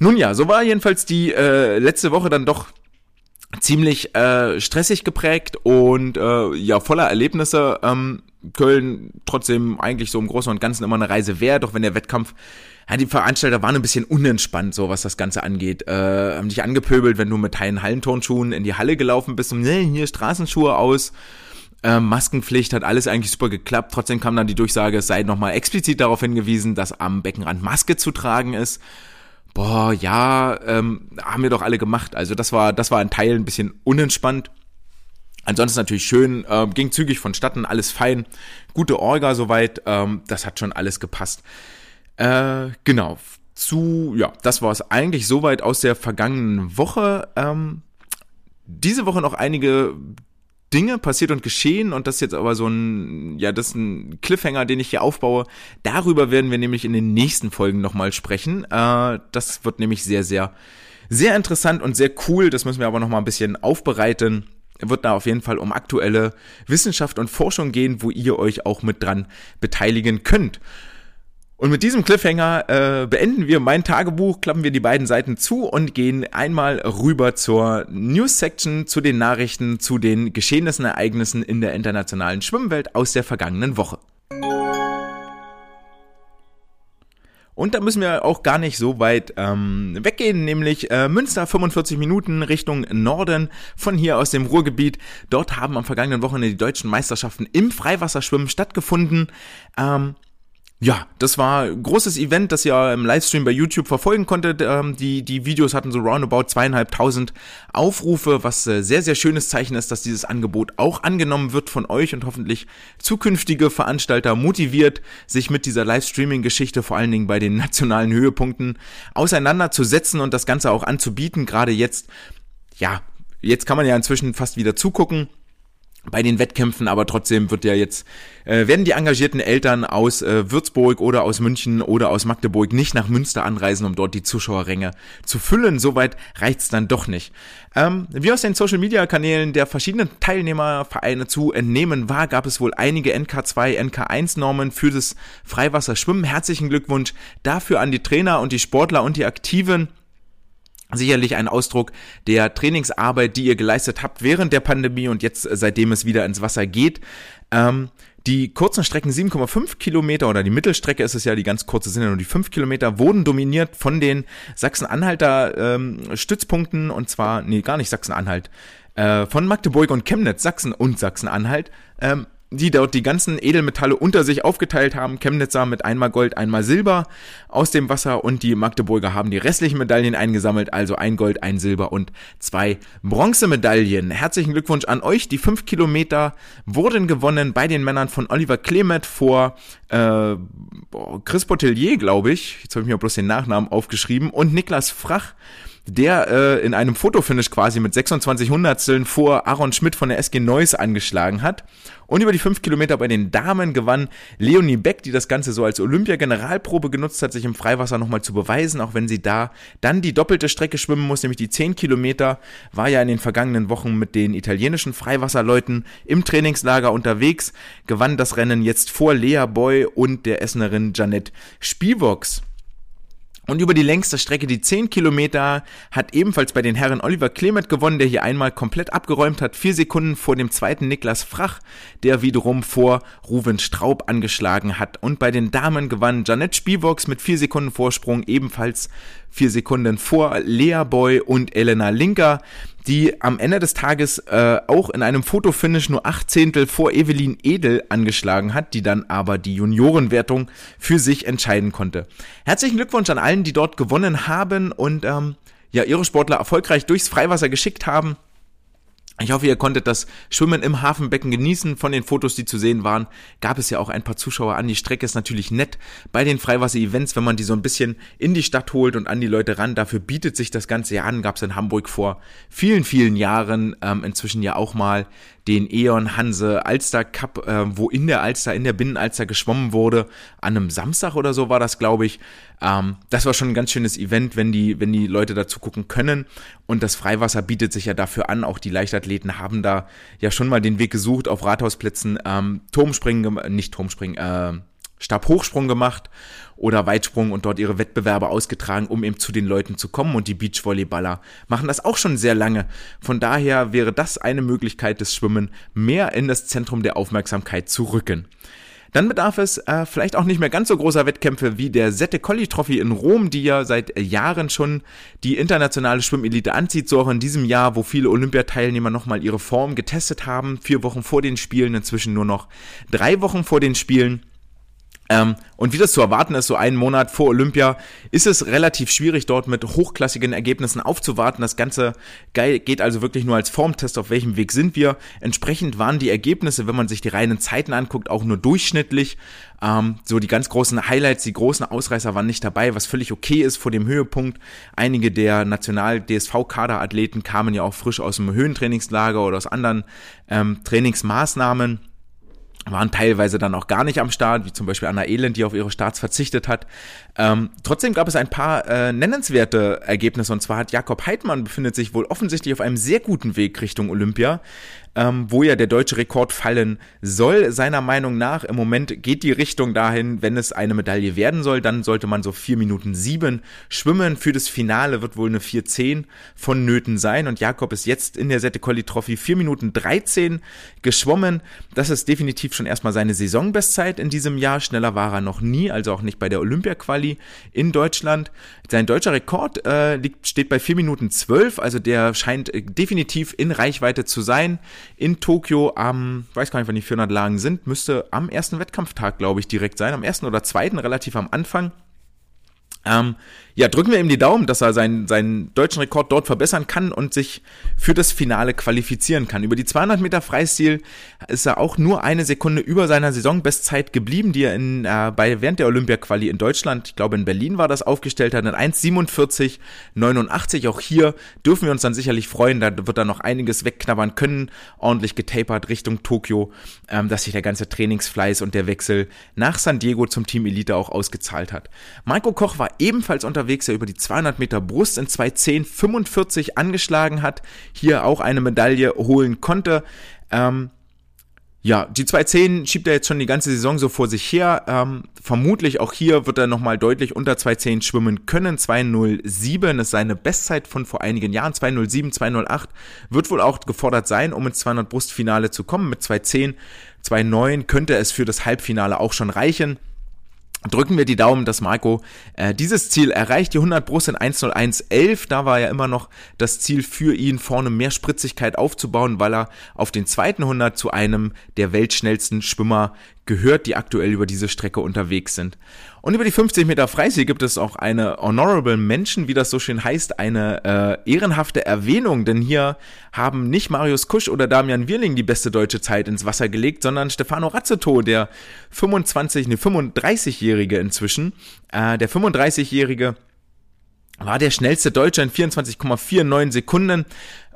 Nun ja, so war jedenfalls die äh, letzte Woche dann doch ziemlich äh, stressig geprägt und äh, ja voller Erlebnisse. Ähm, Köln trotzdem eigentlich so im Großen und Ganzen immer eine Reise wert, doch wenn der Wettkampf ja, die Veranstalter waren ein bisschen unentspannt, so was das Ganze angeht. Äh, haben dich angepöbelt, wenn du mit teilen Hallenturnschuhen in die Halle gelaufen bist und nee, hier Straßenschuhe aus. Äh, Maskenpflicht hat alles eigentlich super geklappt. Trotzdem kam dann die Durchsage, es sei nochmal explizit darauf hingewiesen, dass am Beckenrand Maske zu tragen ist. Boah, ja, ähm, haben wir doch alle gemacht. Also das war, das war ein Teil ein bisschen unentspannt. Ansonsten natürlich schön, äh, ging zügig vonstatten, alles fein, gute Orga soweit, ähm, das hat schon alles gepasst. Äh, genau. Zu, ja, das war es eigentlich soweit aus der vergangenen Woche. Ähm, diese Woche noch einige Dinge passiert und geschehen und das ist jetzt aber so ein, ja, das ist ein Cliffhanger, den ich hier aufbaue. Darüber werden wir nämlich in den nächsten Folgen nochmal sprechen. Äh, das wird nämlich sehr, sehr, sehr interessant und sehr cool. Das müssen wir aber nochmal ein bisschen aufbereiten. Wird da auf jeden Fall um aktuelle Wissenschaft und Forschung gehen, wo ihr euch auch mit dran beteiligen könnt. Und mit diesem Cliffhanger äh, beenden wir mein Tagebuch, klappen wir die beiden Seiten zu und gehen einmal rüber zur News-Section, zu den Nachrichten, zu den Geschehnissen, Ereignissen in der internationalen Schwimmwelt aus der vergangenen Woche. Und da müssen wir auch gar nicht so weit ähm, weggehen, nämlich äh, Münster 45 Minuten Richtung Norden von hier aus dem Ruhrgebiet. Dort haben am vergangenen Wochenende die deutschen Meisterschaften im Freiwasserschwimmen stattgefunden. Ähm, ja, das war ein großes Event, das ihr im Livestream bei YouTube verfolgen konntet. Ähm, die, die Videos hatten so roundabout zweieinhalbtausend Aufrufe, was äh, sehr, sehr schönes Zeichen ist, dass dieses Angebot auch angenommen wird von euch und hoffentlich zukünftige Veranstalter motiviert, sich mit dieser Livestreaming-Geschichte vor allen Dingen bei den nationalen Höhepunkten auseinanderzusetzen und das Ganze auch anzubieten. Gerade jetzt, ja, jetzt kann man ja inzwischen fast wieder zugucken bei den Wettkämpfen, aber trotzdem wird ja jetzt, äh, werden die engagierten Eltern aus äh, Würzburg oder aus München oder aus Magdeburg nicht nach Münster anreisen, um dort die Zuschauerränge zu füllen. Soweit reicht's dann doch nicht. Ähm, wie aus den Social-Media-Kanälen der verschiedenen Teilnehmervereine zu entnehmen war, gab es wohl einige NK2, NK1-Normen für das Freiwasserschwimmen. Herzlichen Glückwunsch dafür an die Trainer und die Sportler und die Aktiven sicherlich ein Ausdruck der Trainingsarbeit, die ihr geleistet habt während der Pandemie und jetzt, äh, seitdem es wieder ins Wasser geht. Ähm, die kurzen Strecken 7,5 Kilometer oder die Mittelstrecke ist es ja, die ganz kurze sind ja nur die 5 Kilometer, wurden dominiert von den Sachsen-Anhalter ähm, Stützpunkten und zwar, nee, gar nicht Sachsen-Anhalt, äh, von Magdeburg und Chemnitz, Sachsen und Sachsen-Anhalt. Ähm, die dort die ganzen Edelmetalle unter sich aufgeteilt haben. Chemnitzer mit einmal Gold, einmal Silber aus dem Wasser und die Magdeburger haben die restlichen Medaillen eingesammelt, also ein Gold, ein Silber und zwei Bronzemedaillen. Herzlichen Glückwunsch an euch. Die fünf Kilometer wurden gewonnen bei den Männern von Oliver Clement vor äh, Chris Botellier, glaube ich. Jetzt habe ich mir bloß den Nachnamen aufgeschrieben und Niklas Frach der äh, in einem Fotofinish quasi mit 26 Hundertsteln vor Aaron Schmidt von der SG Neuss angeschlagen hat. Und über die 5 Kilometer bei den Damen gewann Leonie Beck, die das Ganze so als Olympia-Generalprobe genutzt hat, sich im Freiwasser nochmal zu beweisen, auch wenn sie da dann die doppelte Strecke schwimmen muss, nämlich die 10 Kilometer, war ja in den vergangenen Wochen mit den italienischen Freiwasserleuten im Trainingslager unterwegs, gewann das Rennen jetzt vor Lea Boy und der Essenerin Janette Spivox. Und über die längste Strecke, die 10 Kilometer, hat ebenfalls bei den Herren Oliver Clement gewonnen, der hier einmal komplett abgeräumt hat. Vier Sekunden vor dem zweiten Niklas Frach, der wiederum vor Ruven Straub angeschlagen hat. Und bei den Damen gewann Janet Spivox mit vier Sekunden Vorsprung ebenfalls vier Sekunden vor Lea Boy und Elena Linker, die am Ende des Tages äh, auch in einem Fotofinish nur acht Zehntel vor Evelyn Edel angeschlagen hat, die dann aber die Juniorenwertung für sich entscheiden konnte. Herzlichen Glückwunsch an allen, die dort gewonnen haben und ähm, ja ihre Sportler erfolgreich durchs Freiwasser geschickt haben. Ich hoffe, ihr konntet das Schwimmen im Hafenbecken genießen. Von den Fotos, die zu sehen waren, gab es ja auch ein paar Zuschauer an. Die Strecke ist natürlich nett bei den Freiwasser-Events, wenn man die so ein bisschen in die Stadt holt und an die Leute ran. Dafür bietet sich das Ganze ja an. Gab es in Hamburg vor vielen, vielen Jahren. Ähm, inzwischen ja auch mal den Eon Hanse Alster Cup, äh, wo in der Alster, in der Binnenalster geschwommen wurde. An einem Samstag oder so war das, glaube ich. Ähm, das war schon ein ganz schönes Event, wenn die, wenn die Leute dazu gucken können. Und das Freiwasser bietet sich ja dafür an. Auch die Leichtathleten haben da ja schon mal den Weg gesucht auf Rathausplätzen, ähm, Turmspringen, nicht Turmspringen, äh, Stabhochsprung gemacht oder Weitsprung und dort ihre Wettbewerbe ausgetragen, um eben zu den Leuten zu kommen. Und die Beachvolleyballer machen das auch schon sehr lange. Von daher wäre das eine Möglichkeit des Schwimmen, mehr in das Zentrum der Aufmerksamkeit zu rücken. Dann bedarf es äh, vielleicht auch nicht mehr ganz so großer Wettkämpfe wie der Sette Colli Trophy in Rom, die ja seit Jahren schon die internationale Schwimmelite anzieht, so auch in diesem Jahr, wo viele Olympiateilnehmer nochmal ihre Form getestet haben. Vier Wochen vor den Spielen, inzwischen nur noch drei Wochen vor den Spielen. Ähm, und wie das zu erwarten ist, so einen Monat vor Olympia, ist es relativ schwierig, dort mit hochklassigen Ergebnissen aufzuwarten. Das Ganze geht also wirklich nur als Formtest, auf welchem Weg sind wir. Entsprechend waren die Ergebnisse, wenn man sich die reinen Zeiten anguckt, auch nur durchschnittlich. Ähm, so die ganz großen Highlights, die großen Ausreißer waren nicht dabei, was völlig okay ist vor dem Höhepunkt. Einige der National-DSV-Kaderathleten kamen ja auch frisch aus dem Höhentrainingslager oder aus anderen ähm, Trainingsmaßnahmen waren teilweise dann auch gar nicht am Start, wie zum Beispiel Anna Elend, die auf ihre Starts verzichtet hat. Ähm, trotzdem gab es ein paar äh, nennenswerte Ergebnisse und zwar hat Jakob Heidmann befindet sich wohl offensichtlich auf einem sehr guten Weg Richtung Olympia ähm, wo ja der deutsche Rekord fallen soll. Seiner Meinung nach im Moment geht die Richtung dahin, wenn es eine Medaille werden soll, dann sollte man so vier Minuten sieben schwimmen. Für das Finale wird wohl eine 4.10 vonnöten sein und Jakob ist jetzt in der Sette Colli Trophy vier Minuten 13 geschwommen. Das ist definitiv schon erstmal seine Saisonbestzeit in diesem Jahr. Schneller war er noch nie, also auch nicht bei der Olympia-Quali in Deutschland. Sein deutscher Rekord äh, liegt, steht bei vier Minuten zwölf, also der scheint äh, definitiv in Reichweite zu sein in Tokio am, weiß gar nicht, wann die 400 Lagen sind, müsste am ersten Wettkampftag, glaube ich, direkt sein, am ersten oder zweiten, relativ am Anfang. Ähm, ja, drücken wir ihm die Daumen, dass er seinen, seinen deutschen Rekord dort verbessern kann und sich für das Finale qualifizieren kann. Über die 200 Meter Freistil ist er auch nur eine Sekunde über seiner Saisonbestzeit geblieben, die er in, äh, bei, während der Olympia-Quali in Deutschland, ich glaube in Berlin war das, aufgestellt hat, in 1,47,89. Auch hier dürfen wir uns dann sicherlich freuen, da wird er noch einiges wegknabbern können, ordentlich getapert Richtung Tokio, ähm, dass sich der ganze Trainingsfleiß und der Wechsel nach San Diego zum Team Elite auch ausgezahlt hat. Marco Koch war ebenfalls unterwegs unterwegs, der über die 200 Meter Brust in 2.10.45 angeschlagen hat, hier auch eine Medaille holen konnte. Ähm, ja, die 2.10 schiebt er jetzt schon die ganze Saison so vor sich her. Ähm, vermutlich auch hier wird er nochmal deutlich unter 2.10 schwimmen können. 2.07 ist seine Bestzeit von vor einigen Jahren. 2.07, 2.08 wird wohl auch gefordert sein, um ins 200 Brustfinale zu kommen. Mit 2.10, 2.09 könnte es für das Halbfinale auch schon reichen drücken wir die Daumen, dass Marco äh, dieses Ziel erreicht. Die 100 Brust in 1.01.11, da war ja immer noch das Ziel für ihn, vorne mehr Spritzigkeit aufzubauen, weil er auf den zweiten 100 zu einem der weltschnellsten Schwimmer gehört, die aktuell über diese Strecke unterwegs sind. Und über die 50 Meter Freistil gibt es auch eine Honorable Mention, wie das so schön heißt, eine äh, ehrenhafte Erwähnung, denn hier haben nicht Marius Kusch oder Damian Wirling die beste deutsche Zeit ins Wasser gelegt, sondern Stefano Razzeto, der 25, ne 35-Jährige inzwischen, äh, der 35-Jährige war der schnellste Deutsche in 24,49 Sekunden.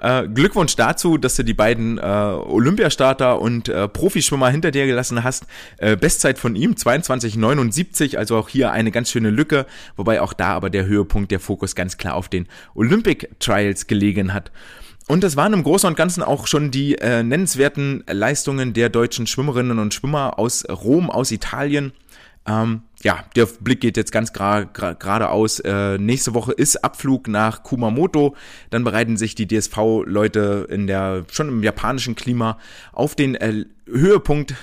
Äh, Glückwunsch dazu, dass du die beiden äh, Olympiastarter und äh, Profischwimmer hinter dir gelassen hast. Äh, Bestzeit von ihm 22,79, also auch hier eine ganz schöne Lücke, wobei auch da aber der Höhepunkt, der Fokus ganz klar auf den Olympic Trials gelegen hat. Und das waren im Großen und Ganzen auch schon die äh, nennenswerten Leistungen der deutschen Schwimmerinnen und Schwimmer aus Rom, aus Italien. Ähm, ja, der Blick geht jetzt ganz geradeaus. Äh, nächste Woche ist Abflug nach Kumamoto. Dann bereiten sich die DSV-Leute in der schon im japanischen Klima auf den äh, Höhepunkt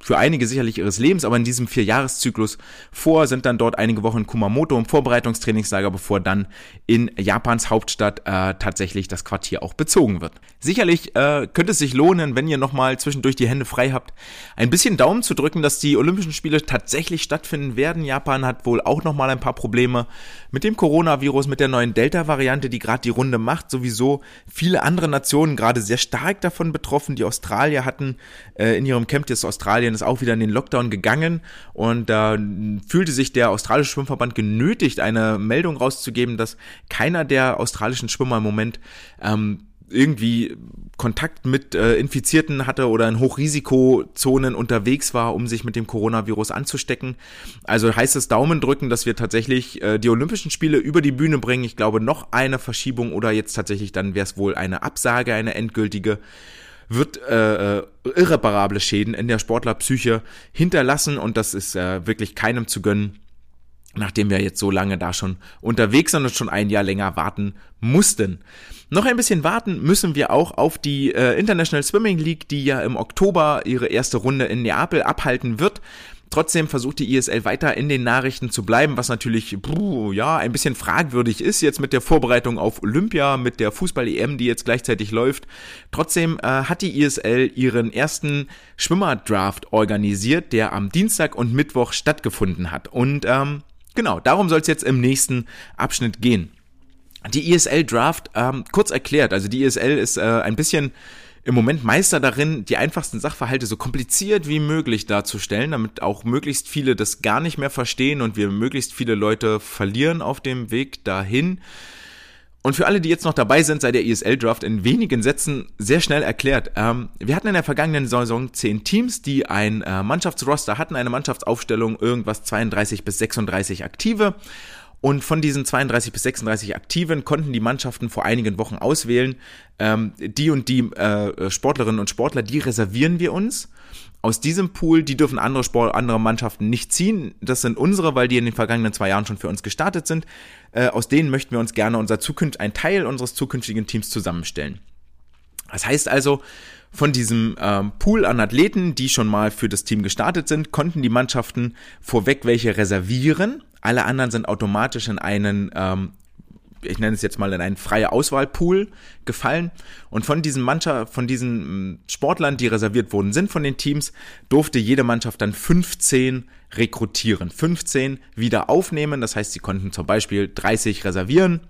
für einige sicherlich ihres Lebens, aber in diesem Vierjahreszyklus vor sind dann dort einige Wochen in Kumamoto im Vorbereitungstrainingslager, bevor dann in Japans Hauptstadt äh, tatsächlich das Quartier auch bezogen wird. Sicherlich äh, könnte es sich lohnen, wenn ihr nochmal zwischendurch die Hände frei habt, ein bisschen Daumen zu drücken, dass die Olympischen Spiele tatsächlich stattfinden werden. Japan hat wohl auch nochmal ein paar Probleme mit dem Coronavirus, mit der neuen Delta-Variante, die gerade die Runde macht. Sowieso viele andere Nationen gerade sehr stark davon betroffen. Die Australier hatten äh, in ihrem Camp des Australien ist auch wieder in den Lockdown gegangen und da fühlte sich der australische Schwimmverband genötigt, eine Meldung rauszugeben, dass keiner der australischen Schwimmer im Moment ähm, irgendwie Kontakt mit äh, Infizierten hatte oder in Hochrisikozonen unterwegs war, um sich mit dem Coronavirus anzustecken. Also heißt es Daumen drücken, dass wir tatsächlich äh, die Olympischen Spiele über die Bühne bringen. Ich glaube, noch eine Verschiebung oder jetzt tatsächlich dann wäre es wohl eine Absage, eine endgültige wird äh, äh, irreparable Schäden in der Sportlerpsyche hinterlassen und das ist äh, wirklich keinem zu gönnen nachdem wir jetzt so lange da schon unterwegs sind und schon ein Jahr länger warten mussten. Noch ein bisschen warten müssen wir auch auf die äh, International Swimming League, die ja im Oktober ihre erste Runde in Neapel abhalten wird. Trotzdem versucht die ISL weiter in den Nachrichten zu bleiben, was natürlich puh, ja ein bisschen fragwürdig ist jetzt mit der Vorbereitung auf Olympia, mit der Fußball-EM, die jetzt gleichzeitig läuft. Trotzdem äh, hat die ISL ihren ersten Schwimmerdraft organisiert, der am Dienstag und Mittwoch stattgefunden hat. Und ähm, Genau, darum soll es jetzt im nächsten Abschnitt gehen. Die ESL Draft, ähm, kurz erklärt, also die ESL ist äh, ein bisschen im Moment Meister darin, die einfachsten Sachverhalte so kompliziert wie möglich darzustellen, damit auch möglichst viele das gar nicht mehr verstehen und wir möglichst viele Leute verlieren auf dem Weg dahin. Und für alle, die jetzt noch dabei sind, sei der ESL-Draft in wenigen Sätzen sehr schnell erklärt. Ähm, wir hatten in der vergangenen Saison zehn Teams, die ein äh, Mannschaftsroster hatten, eine Mannschaftsaufstellung, irgendwas 32 bis 36 Aktive. Und von diesen 32 bis 36 Aktiven konnten die Mannschaften vor einigen Wochen auswählen, ähm, die und die äh, Sportlerinnen und Sportler, die reservieren wir uns. Aus diesem Pool, die dürfen andere Sport, andere Mannschaften nicht ziehen. Das sind unsere, weil die in den vergangenen zwei Jahren schon für uns gestartet sind. Äh, aus denen möchten wir uns gerne unser zukünft, ein Teil unseres zukünftigen Teams zusammenstellen. Das heißt also, von diesem ähm, Pool an Athleten, die schon mal für das Team gestartet sind, konnten die Mannschaften vorweg welche reservieren. Alle anderen sind automatisch in einen ähm, ich nenne es jetzt mal in einen freie Auswahlpool gefallen. Und von diesen Mannschaft, von diesen hm, Sportlern, die reserviert worden sind von den Teams, durfte jede Mannschaft dann 15 rekrutieren, 15 wieder aufnehmen. Das heißt, sie konnten zum Beispiel 30 reservieren,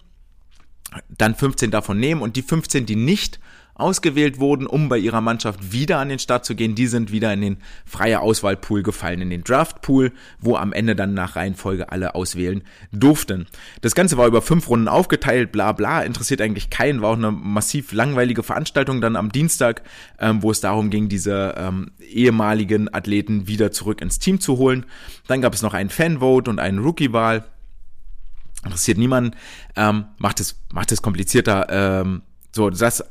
dann 15 davon nehmen und die 15, die nicht ausgewählt wurden, um bei ihrer Mannschaft wieder an den Start zu gehen, die sind wieder in den freie Auswahlpool gefallen, in den Draftpool, wo am Ende dann nach Reihenfolge alle auswählen durften. Das Ganze war über fünf Runden aufgeteilt, bla bla, interessiert eigentlich keinen, war auch eine massiv langweilige Veranstaltung dann am Dienstag, ähm, wo es darum ging, diese ähm, ehemaligen Athleten wieder zurück ins Team zu holen. Dann gab es noch einen Fanvote und einen Rookie-Wahl interessiert niemanden, ähm, macht es macht es komplizierter. Ähm, so, das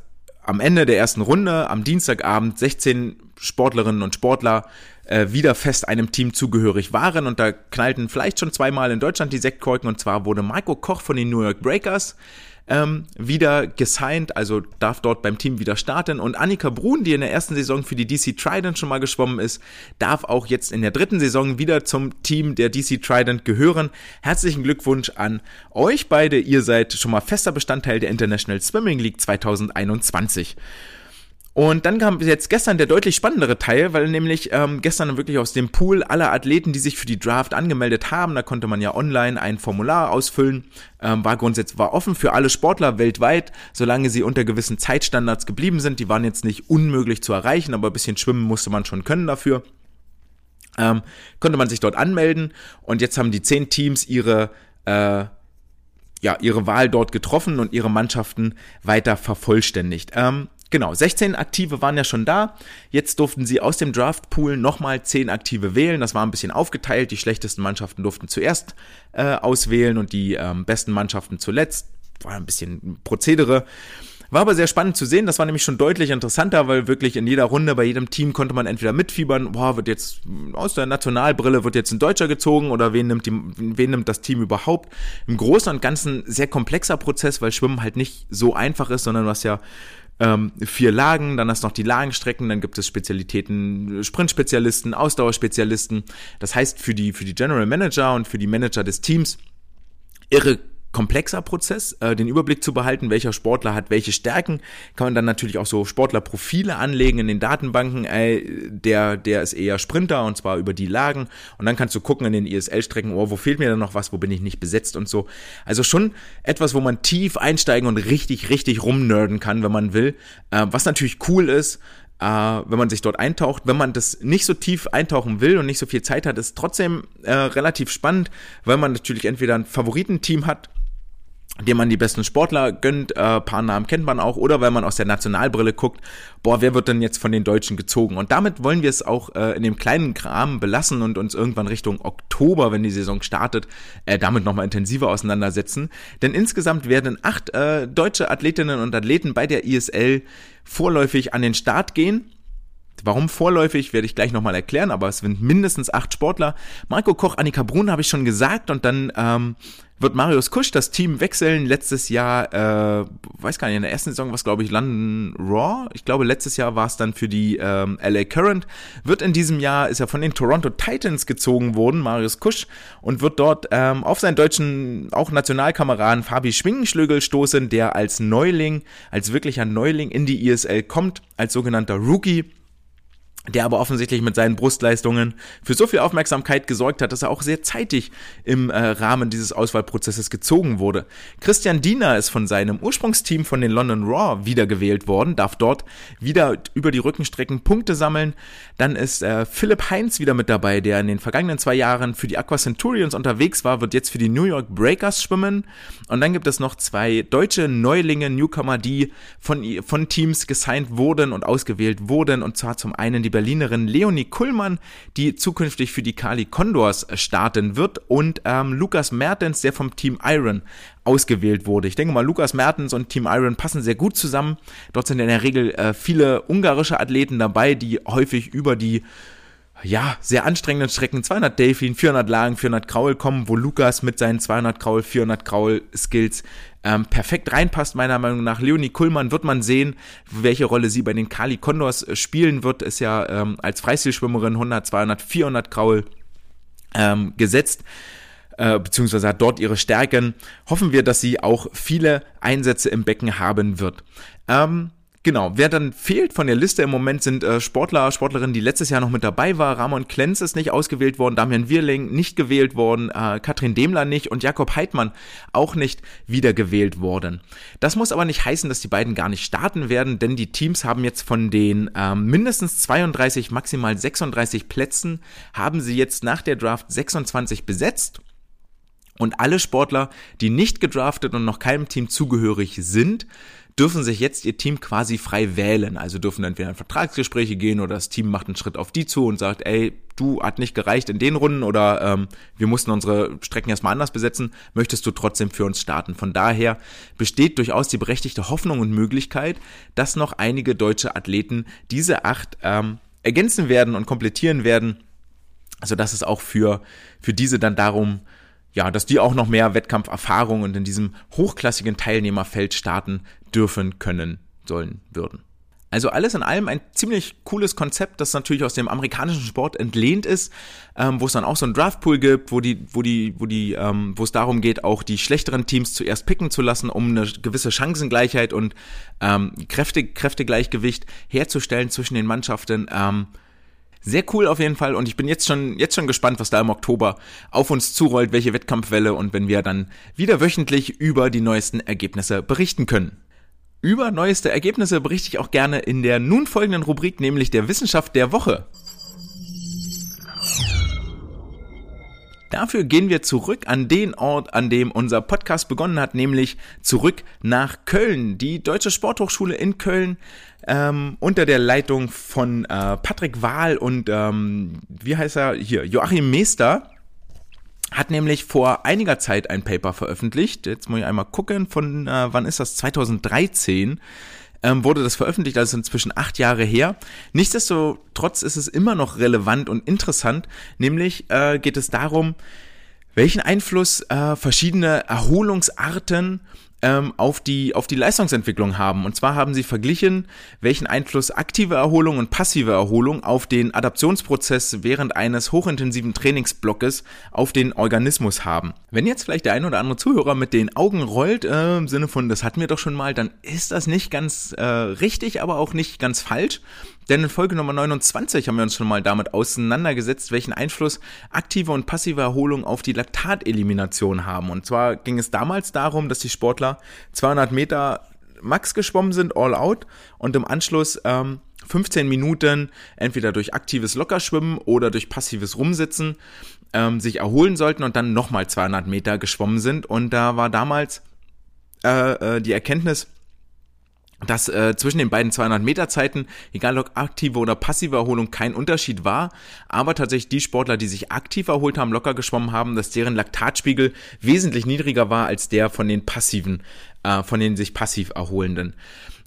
am Ende der ersten Runde am Dienstagabend 16 Sportlerinnen und Sportler äh, wieder fest einem Team zugehörig waren. Und da knallten vielleicht schon zweimal in Deutschland die Sektkorken. Und zwar wurde Marco Koch von den New York Breakers ähm, wieder gesigned, also darf dort beim Team wieder starten. Und Annika Brun, die in der ersten Saison für die DC Trident schon mal geschwommen ist, darf auch jetzt in der dritten Saison wieder zum Team der DC Trident gehören. Herzlichen Glückwunsch an euch beide. Ihr seid schon mal fester Bestandteil der International Swimming League 2021. Und dann kam jetzt gestern der deutlich spannendere Teil, weil nämlich ähm, gestern wirklich aus dem Pool aller Athleten, die sich für die Draft angemeldet haben, da konnte man ja online ein Formular ausfüllen, ähm, war grundsätzlich war offen für alle Sportler weltweit, solange sie unter gewissen Zeitstandards geblieben sind. Die waren jetzt nicht unmöglich zu erreichen, aber ein bisschen schwimmen musste man schon können dafür. Ähm, konnte man sich dort anmelden und jetzt haben die zehn Teams ihre äh, ja, ihre Wahl dort getroffen und ihre Mannschaften weiter vervollständigt. Ähm, Genau, 16 Aktive waren ja schon da. Jetzt durften sie aus dem Draftpool nochmal 10 Aktive wählen. Das war ein bisschen aufgeteilt. Die schlechtesten Mannschaften durften zuerst äh, auswählen und die ähm, besten Mannschaften zuletzt. War ein bisschen Prozedere. War aber sehr spannend zu sehen. Das war nämlich schon deutlich interessanter, weil wirklich in jeder Runde, bei jedem Team konnte man entweder mitfiebern, boah, wird jetzt aus der Nationalbrille wird jetzt ein Deutscher gezogen oder wen nimmt, die, wen nimmt das Team überhaupt? Im Großen und Ganzen sehr komplexer Prozess, weil Schwimmen halt nicht so einfach ist, sondern was ja ähm, vier Lagen, dann hast du noch die Lagenstrecken, dann gibt es Spezialitäten, Sprintspezialisten, Ausdauerspezialisten. Das heißt, für die, für die General Manager und für die Manager des Teams irre komplexer Prozess, äh, den Überblick zu behalten, welcher Sportler hat welche Stärken. Kann man dann natürlich auch so Sportlerprofile anlegen in den Datenbanken. Ey, der, der ist eher Sprinter und zwar über die Lagen. Und dann kannst du gucken in den ISL-Strecken, oh, wo fehlt mir denn noch was, wo bin ich nicht besetzt und so. Also schon etwas, wo man tief einsteigen und richtig, richtig rumnerden kann, wenn man will. Äh, was natürlich cool ist, äh, wenn man sich dort eintaucht. Wenn man das nicht so tief eintauchen will und nicht so viel Zeit hat, ist trotzdem äh, relativ spannend, weil man natürlich entweder ein Favoritenteam hat, dem man die besten Sportler gönnt, äh, paar Namen kennt man auch, oder weil man aus der Nationalbrille guckt, boah, wer wird denn jetzt von den Deutschen gezogen? Und damit wollen wir es auch äh, in dem kleinen Kram belassen und uns irgendwann Richtung Oktober, wenn die Saison startet, äh, damit nochmal intensiver auseinandersetzen. Denn insgesamt werden acht äh, deutsche Athletinnen und Athleten bei der ISL vorläufig an den Start gehen. Warum vorläufig, werde ich gleich nochmal erklären, aber es sind mindestens acht Sportler. Marco Koch, Annika Brun habe ich schon gesagt und dann ähm, wird Marius Kusch das Team wechseln. Letztes Jahr, äh, weiß gar nicht, in der ersten Saison war es, glaube ich, London Raw. Ich glaube, letztes Jahr war es dann für die ähm, LA Current. Wird in diesem Jahr, ist er von den Toronto Titans gezogen worden, Marius Kusch, und wird dort ähm, auf seinen deutschen, auch Nationalkameraden Fabi Schwingenschlögel stoßen, der als Neuling, als wirklicher Neuling in die ISL kommt, als sogenannter Rookie der aber offensichtlich mit seinen Brustleistungen für so viel Aufmerksamkeit gesorgt hat, dass er auch sehr zeitig im äh, Rahmen dieses Auswahlprozesses gezogen wurde. Christian Diener ist von seinem Ursprungsteam von den London Raw wiedergewählt worden, darf dort wieder über die Rückenstrecken Punkte sammeln. Dann ist äh, Philipp Heinz wieder mit dabei, der in den vergangenen zwei Jahren für die Aqua Centurions unterwegs war, wird jetzt für die New York Breakers schwimmen. Und dann gibt es noch zwei deutsche Neulinge, Newcomer, die von, von Teams gesigned wurden und ausgewählt wurden. Und zwar zum einen die Berlinerin Leonie Kullmann, die zukünftig für die Kali Condors starten wird und ähm, Lukas Mertens, der vom Team Iron ausgewählt wurde. Ich denke mal, Lukas Mertens und Team Iron passen sehr gut zusammen. Dort sind in der Regel äh, viele ungarische Athleten dabei, die häufig über die ja, sehr anstrengenden Strecken, 200 Delfin, 400 Lagen, 400 Kraul kommen, wo Lukas mit seinen 200 Kraul, 400 Kraul Skills ähm, perfekt reinpasst, meiner Meinung nach. Leonie Kuhlmann wird man sehen, welche Rolle sie bei den Kali Condors äh, spielen wird, ist ja ähm, als Freistilschwimmerin 100, 200, 400 Kraul ähm, gesetzt äh, beziehungsweise hat dort ihre Stärken. Hoffen wir, dass sie auch viele Einsätze im Becken haben wird. Ähm, Genau, wer dann fehlt von der Liste im Moment sind äh, Sportler, Sportlerinnen, die letztes Jahr noch mit dabei war. Ramon Klenz ist nicht ausgewählt worden, Damian Wirling nicht gewählt worden, äh, Katrin Demler nicht und Jakob Heidmann auch nicht wiedergewählt worden. Das muss aber nicht heißen, dass die beiden gar nicht starten werden, denn die Teams haben jetzt von den äh, mindestens 32, maximal 36 Plätzen, haben sie jetzt nach der Draft 26 besetzt. Und alle Sportler, die nicht gedraftet und noch keinem Team zugehörig sind, dürfen sich jetzt ihr Team quasi frei wählen. Also dürfen entweder in Vertragsgespräche gehen oder das Team macht einen Schritt auf die zu und sagt, ey, du hat nicht gereicht in den Runden oder ähm, wir mussten unsere Strecken erstmal anders besetzen, möchtest du trotzdem für uns starten. Von daher besteht durchaus die berechtigte Hoffnung und Möglichkeit, dass noch einige deutsche Athleten diese acht ähm, ergänzen werden und komplettieren werden, also dass es auch für, für diese dann darum ja, dass die auch noch mehr Wettkampferfahrung und in diesem hochklassigen Teilnehmerfeld starten dürfen, können, sollen, würden. Also alles in allem ein ziemlich cooles Konzept, das natürlich aus dem amerikanischen Sport entlehnt ist, ähm, wo es dann auch so einen Draftpool gibt, wo die, wo die, wo die, ähm, wo es darum geht, auch die schlechteren Teams zuerst picken zu lassen, um eine gewisse Chancengleichheit und ähm, Kräfte, Kräftegleichgewicht herzustellen zwischen den Mannschaften. Ähm, sehr cool auf jeden Fall und ich bin jetzt schon, jetzt schon gespannt, was da im Oktober auf uns zurollt, welche Wettkampfwelle und wenn wir dann wieder wöchentlich über die neuesten Ergebnisse berichten können. Über neueste Ergebnisse berichte ich auch gerne in der nun folgenden Rubrik, nämlich der Wissenschaft der Woche. Dafür gehen wir zurück an den Ort, an dem unser Podcast begonnen hat, nämlich zurück nach Köln. Die Deutsche Sporthochschule in Köln ähm, unter der Leitung von äh, Patrick Wahl und ähm, wie heißt er hier Joachim Meester hat nämlich vor einiger Zeit ein Paper veröffentlicht. Jetzt muss ich einmal gucken, von äh, wann ist das? 2013 ähm, wurde das veröffentlicht, also inzwischen acht Jahre her. Nichtsdestotrotz ist es immer noch relevant und interessant, nämlich äh, geht es darum, welchen Einfluss äh, verschiedene Erholungsarten ähm, auf, die, auf die Leistungsentwicklung haben. Und zwar haben sie verglichen, welchen Einfluss aktive Erholung und passive Erholung auf den Adaptionsprozess während eines hochintensiven Trainingsblockes auf den Organismus haben. Wenn jetzt vielleicht der ein oder andere Zuhörer mit den Augen rollt, äh, im Sinne von, das hatten wir doch schon mal, dann ist das nicht ganz äh, richtig, aber auch nicht ganz falsch. Denn in Folge Nummer 29 haben wir uns schon mal damit auseinandergesetzt, welchen Einfluss aktive und passive Erholung auf die Laktatelimination haben. Und zwar ging es damals darum, dass die Sportler 200 Meter max geschwommen sind, all out, und im Anschluss ähm, 15 Minuten entweder durch aktives Lockerschwimmen oder durch passives Rumsitzen ähm, sich erholen sollten und dann nochmal 200 Meter geschwommen sind. Und da war damals äh, äh, die Erkenntnis, dass äh, zwischen den beiden 200 Meter Zeiten, egal ob aktive oder passive Erholung, kein Unterschied war, aber tatsächlich die Sportler, die sich aktiv erholt haben, locker geschwommen haben, dass deren Laktatspiegel wesentlich niedriger war als der von den passiven, äh, von den sich passiv erholenden.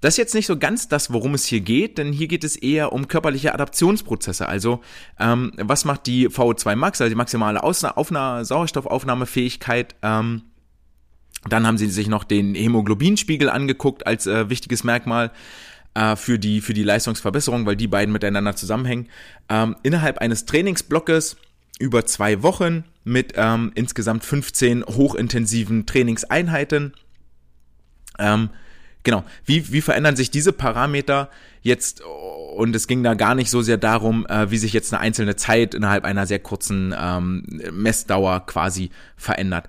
Das ist jetzt nicht so ganz das, worum es hier geht, denn hier geht es eher um körperliche Adaptionsprozesse. Also ähm, was macht die VO2 Max, also die maximale Ausna Aufna Sauerstoffaufnahmefähigkeit, ähm, dann haben sie sich noch den Hämoglobinspiegel angeguckt als äh, wichtiges Merkmal äh, für, die, für die Leistungsverbesserung, weil die beiden miteinander zusammenhängen. Ähm, innerhalb eines Trainingsblockes über zwei Wochen mit ähm, insgesamt 15 hochintensiven Trainingseinheiten. Ähm, genau, wie, wie verändern sich diese Parameter jetzt? Und es ging da gar nicht so sehr darum, äh, wie sich jetzt eine einzelne Zeit innerhalb einer sehr kurzen ähm, Messdauer quasi verändert.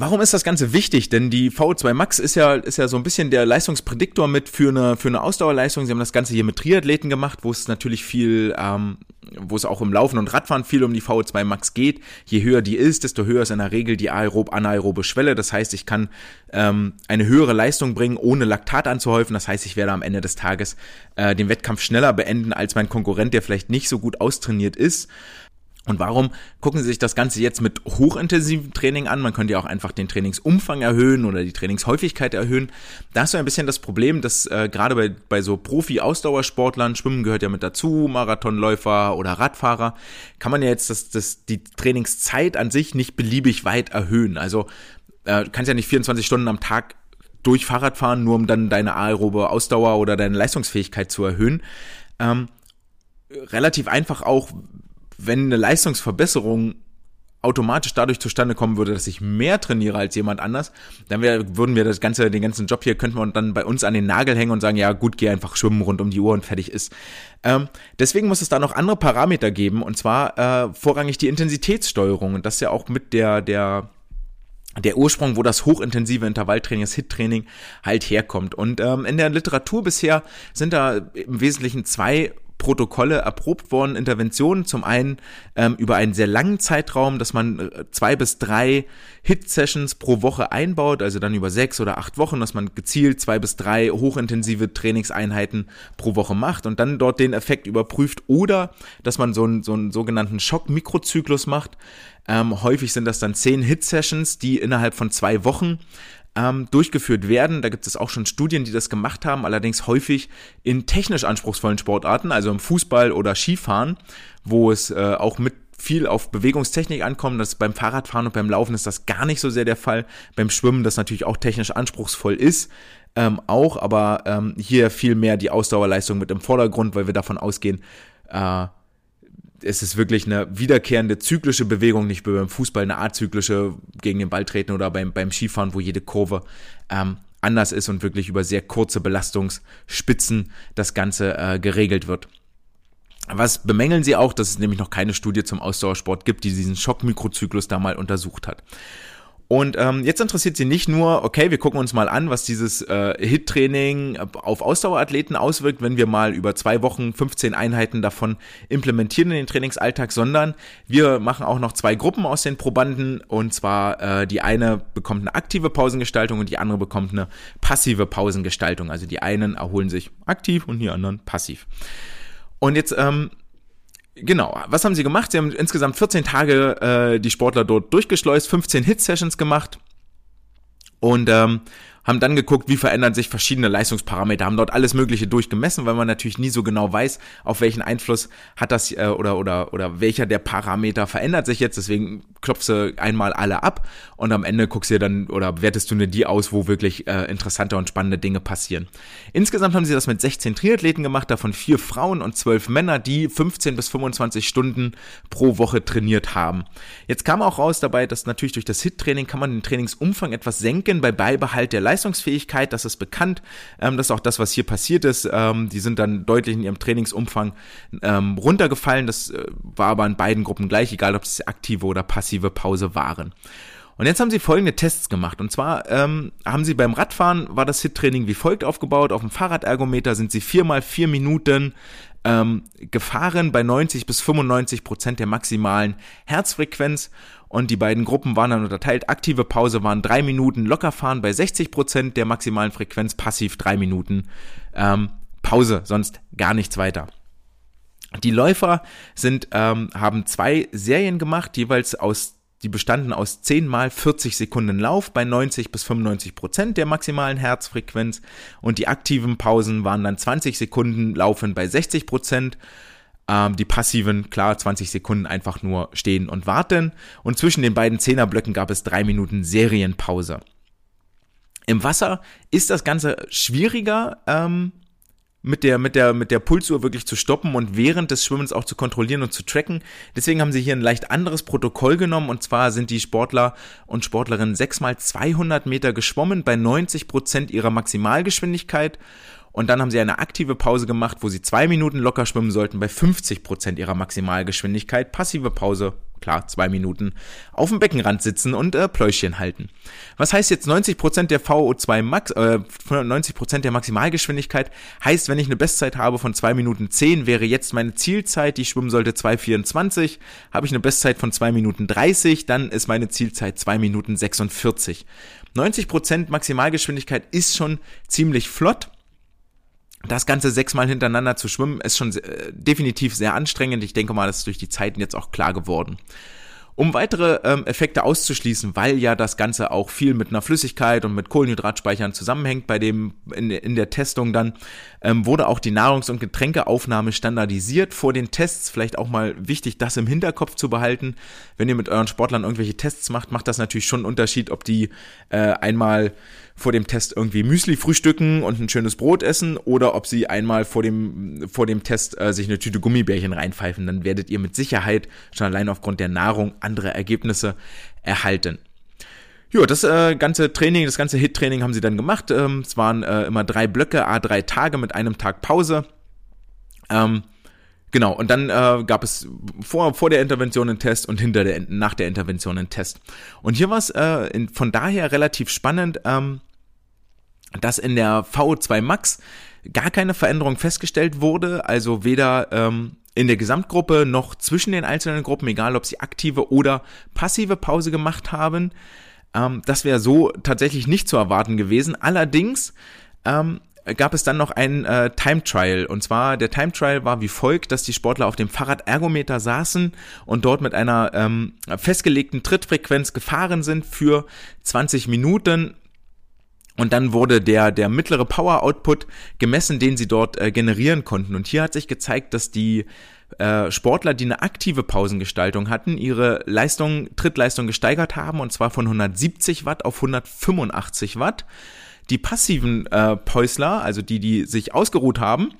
Warum ist das Ganze wichtig? Denn die VO2 Max ist ja, ist ja so ein bisschen der Leistungsprädiktor mit für eine, für eine Ausdauerleistung. Sie haben das Ganze hier mit Triathleten gemacht, wo es natürlich viel, ähm, wo es auch im Laufen und Radfahren viel um die VO2 Max geht. Je höher die ist, desto höher ist in der Regel die aerob-anaerobe Schwelle. Das heißt, ich kann ähm, eine höhere Leistung bringen, ohne Laktat anzuhäufen. Das heißt, ich werde am Ende des Tages äh, den Wettkampf schneller beenden als mein Konkurrent, der vielleicht nicht so gut austrainiert ist. Und warum gucken Sie sich das Ganze jetzt mit hochintensivem Training an? Man könnte ja auch einfach den Trainingsumfang erhöhen oder die Trainingshäufigkeit erhöhen. Da ist so ein bisschen das Problem, dass äh, gerade bei, bei so Profi-Ausdauersportlern, Schwimmen gehört ja mit dazu, Marathonläufer oder Radfahrer, kann man ja jetzt das, das, die Trainingszeit an sich nicht beliebig weit erhöhen. Also äh, kannst ja nicht 24 Stunden am Tag durch Fahrrad fahren, nur um dann deine aerobe Ausdauer oder deine Leistungsfähigkeit zu erhöhen. Ähm, relativ einfach auch, wenn eine Leistungsverbesserung automatisch dadurch zustande kommen würde, dass ich mehr trainiere als jemand anders, dann wär, würden wir das ganze, den ganzen Job hier könnten wir dann bei uns an den Nagel hängen und sagen, ja gut, geh einfach schwimmen rund um die Uhr und fertig ist. Ähm, deswegen muss es da noch andere Parameter geben und zwar äh, vorrangig die Intensitätssteuerung und das ist ja auch mit der der der Ursprung, wo das hochintensive Intervalltraining, das HIT-Training halt herkommt. Und ähm, in der Literatur bisher sind da im Wesentlichen zwei Protokolle erprobt worden, Interventionen. Zum einen ähm, über einen sehr langen Zeitraum, dass man äh, zwei bis drei Hit-Sessions pro Woche einbaut, also dann über sechs oder acht Wochen, dass man gezielt zwei bis drei hochintensive Trainingseinheiten pro Woche macht und dann dort den Effekt überprüft oder dass man so einen, so einen sogenannten Schock-Mikrozyklus macht. Ähm, häufig sind das dann zehn Hit-Sessions, die innerhalb von zwei Wochen ähm, durchgeführt werden. Da gibt es auch schon Studien, die das gemacht haben, allerdings häufig in technisch anspruchsvollen Sportarten, also im Fußball oder Skifahren, wo es äh, auch mit viel auf Bewegungstechnik ankommt. Das beim Fahrradfahren und beim Laufen ist das gar nicht so sehr der Fall. Beim Schwimmen, das natürlich auch technisch anspruchsvoll ist, ähm, auch, aber ähm, hier viel mehr die Ausdauerleistung mit im Vordergrund, weil wir davon ausgehen, äh, es ist wirklich eine wiederkehrende zyklische Bewegung, nicht wie beim Fußball eine azyklische gegen den Ball treten oder beim, beim Skifahren, wo jede Kurve ähm, anders ist und wirklich über sehr kurze Belastungsspitzen das Ganze äh, geregelt wird. Was bemängeln sie auch, dass es nämlich noch keine Studie zum Ausdauersport gibt, die diesen Schockmikrozyklus da mal untersucht hat. Und ähm, jetzt interessiert sie nicht nur, okay, wir gucken uns mal an, was dieses äh, HIT-Training auf Ausdauerathleten auswirkt, wenn wir mal über zwei Wochen 15 Einheiten davon implementieren in den Trainingsalltag, sondern wir machen auch noch zwei Gruppen aus den Probanden und zwar äh, die eine bekommt eine aktive Pausengestaltung und die andere bekommt eine passive Pausengestaltung. Also die einen erholen sich aktiv und die anderen passiv. Und jetzt ähm, Genau, was haben sie gemacht? Sie haben insgesamt 14 Tage äh, die Sportler dort durchgeschleust, 15 Hit-Sessions gemacht und ähm, haben dann geguckt, wie verändern sich verschiedene Leistungsparameter, haben dort alles Mögliche durchgemessen, weil man natürlich nie so genau weiß, auf welchen Einfluss hat das äh, oder oder oder welcher der Parameter verändert sich jetzt. Deswegen klopfst du einmal alle ab und am Ende guckst du dir dann oder wertest du nur die aus, wo wirklich äh, interessante und spannende Dinge passieren. Insgesamt haben sie das mit 16 Triathleten gemacht, davon vier Frauen und zwölf Männer, die 15 bis 25 Stunden pro Woche trainiert haben. Jetzt kam auch raus dabei, dass natürlich durch das HIT-Training kann man den Trainingsumfang etwas senken bei Beibehalt der Leistungsfähigkeit. Das ist bekannt. Ähm, das ist auch das, was hier passiert ist. Ähm, die sind dann deutlich in ihrem Trainingsumfang ähm, runtergefallen. Das äh, war aber in beiden Gruppen gleich, egal ob es aktive oder passive Pause waren. Und jetzt haben sie folgende Tests gemacht. Und zwar ähm, haben sie beim Radfahren, war das HIT-Training wie folgt aufgebaut. Auf dem Fahrradergometer sind sie viermal vier Minuten ähm, gefahren bei 90 bis 95 Prozent der maximalen Herzfrequenz. Und die beiden Gruppen waren dann unterteilt. Aktive Pause waren drei Minuten Lockerfahren bei 60 Prozent der maximalen Frequenz, passiv drei Minuten ähm, Pause, sonst gar nichts weiter. Die Läufer sind, ähm, haben zwei Serien gemacht, jeweils aus die bestanden aus 10 mal 40 Sekunden Lauf bei 90 bis 95 Prozent der maximalen Herzfrequenz und die aktiven Pausen waren dann 20 Sekunden Laufen bei 60 Prozent. Ähm, die passiven, klar, 20 Sekunden einfach nur stehen und warten. Und zwischen den beiden Zehnerblöcken gab es drei Minuten Serienpause. Im Wasser ist das Ganze schwieriger, ähm, mit der, mit der, mit der Pulsuhr wirklich zu stoppen und während des Schwimmens auch zu kontrollieren und zu tracken. Deswegen haben sie hier ein leicht anderes Protokoll genommen und zwar sind die Sportler und Sportlerinnen sechsmal 200 Meter geschwommen bei 90 Prozent ihrer Maximalgeschwindigkeit und dann haben sie eine aktive Pause gemacht, wo sie zwei Minuten locker schwimmen sollten bei 50 Prozent ihrer Maximalgeschwindigkeit. Passive Pause, klar, zwei Minuten auf dem Beckenrand sitzen und äh, Pläuschchen halten. Was heißt jetzt 90 Prozent der VO2 Max, äh, 90 Prozent der Maximalgeschwindigkeit? Heißt, wenn ich eine Bestzeit habe von zwei Minuten 10, wäre jetzt meine Zielzeit, die ich schwimmen sollte, 2,24. Habe ich eine Bestzeit von zwei Minuten 30, dann ist meine Zielzeit zwei Minuten 46. 90 Prozent Maximalgeschwindigkeit ist schon ziemlich flott das Ganze sechsmal hintereinander zu schwimmen, ist schon äh, definitiv sehr anstrengend. Ich denke mal, das ist durch die Zeiten jetzt auch klar geworden. Um weitere ähm, Effekte auszuschließen, weil ja das Ganze auch viel mit einer Flüssigkeit und mit Kohlenhydratspeichern zusammenhängt bei dem in, in der Testung dann, ähm, wurde auch die Nahrungs- und Getränkeaufnahme standardisiert vor den Tests. Vielleicht auch mal wichtig, das im Hinterkopf zu behalten. Wenn ihr mit euren Sportlern irgendwelche Tests macht, macht das natürlich schon einen Unterschied, ob die äh, einmal vor dem Test irgendwie Müsli frühstücken und ein schönes Brot essen oder ob sie einmal vor dem, vor dem Test äh, sich eine Tüte Gummibärchen reinpfeifen. Dann werdet ihr mit Sicherheit schon allein aufgrund der Nahrung andere Ergebnisse erhalten. Ja, das äh, ganze Training, das ganze Hit-Training haben sie dann gemacht. Ähm, es waren äh, immer drei Blöcke, a drei Tage mit einem Tag Pause. Ähm, Genau, und dann äh, gab es vor, vor der Intervention einen Test und hinter der, nach der Intervention einen Test. Und hier war es äh, von daher relativ spannend, ähm, dass in der VO2 Max gar keine Veränderung festgestellt wurde, also weder ähm, in der Gesamtgruppe noch zwischen den einzelnen Gruppen, egal ob sie aktive oder passive Pause gemacht haben. Ähm, das wäre so tatsächlich nicht zu erwarten gewesen. Allerdings ähm, gab es dann noch einen äh, Time Trial. Und zwar der Time Trial war wie folgt, dass die Sportler auf dem Fahrradergometer saßen und dort mit einer ähm, festgelegten Trittfrequenz gefahren sind für 20 Minuten und dann wurde der, der mittlere Power Output gemessen, den sie dort äh, generieren konnten. Und hier hat sich gezeigt, dass die äh, Sportler, die eine aktive Pausengestaltung hatten, ihre Leistung, Trittleistung gesteigert haben, und zwar von 170 Watt auf 185 Watt. Die passiven äh, Päusler, also die, die sich ausgeruht haben,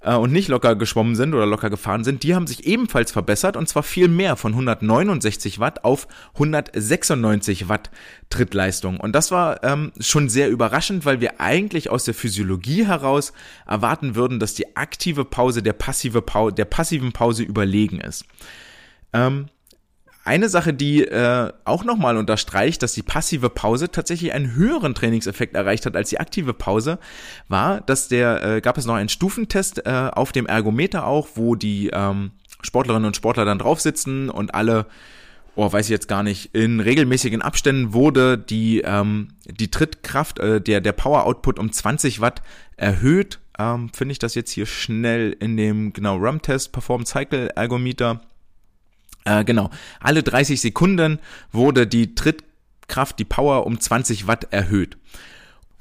äh, und nicht locker geschwommen sind oder locker gefahren sind, die haben sich ebenfalls verbessert und zwar viel mehr von 169 Watt auf 196 Watt Trittleistung. Und das war ähm, schon sehr überraschend, weil wir eigentlich aus der Physiologie heraus erwarten würden, dass die aktive Pause der, passive Pause, der passiven Pause überlegen ist. Ähm, eine Sache, die äh, auch nochmal unterstreicht, dass die passive Pause tatsächlich einen höheren Trainingseffekt erreicht hat als die aktive Pause, war, dass der, äh, gab es noch einen Stufentest äh, auf dem Ergometer auch, wo die ähm, Sportlerinnen und Sportler dann drauf sitzen und alle oh, weiß ich jetzt gar nicht, in regelmäßigen Abständen wurde die, ähm, die Trittkraft, äh, der, der Power Output um 20 Watt erhöht. Ähm, Finde ich das jetzt hier schnell in dem, genau, RAM-Test, Perform Cycle Ergometer äh, genau. Alle 30 Sekunden wurde die Trittkraft, die Power um 20 Watt erhöht.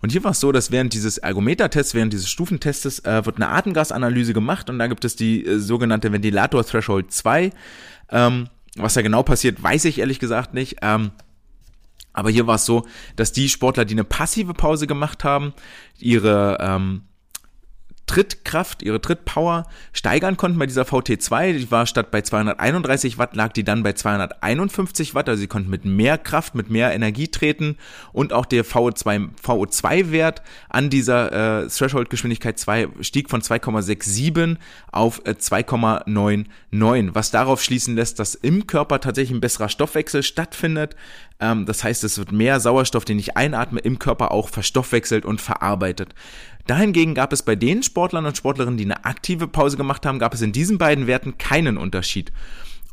Und hier war es so, dass während dieses Ergometer-Tests, während dieses Stufentestes, äh, wird eine Atemgasanalyse gemacht und da gibt es die äh, sogenannte Ventilator-Threshold 2. Ähm, was da genau passiert, weiß ich ehrlich gesagt nicht. Ähm, aber hier war es so, dass die Sportler, die eine passive Pause gemacht haben, ihre ähm, Trittkraft, ihre Trittpower steigern konnten bei dieser VT2. Die war statt bei 231 Watt, lag die dann bei 251 Watt. Also sie konnten mit mehr Kraft, mit mehr Energie treten und auch der VO2, VO2-Wert an dieser äh, Threshold-Geschwindigkeit 2 stieg von 2,67 auf äh, 2,99, was darauf schließen lässt, dass im Körper tatsächlich ein besserer Stoffwechsel stattfindet. Ähm, das heißt, es wird mehr Sauerstoff, den ich einatme, im Körper auch verstoffwechselt und verarbeitet. Dahingegen gab es bei den Sportlern und Sportlerinnen, die eine aktive Pause gemacht haben, gab es in diesen beiden Werten keinen Unterschied.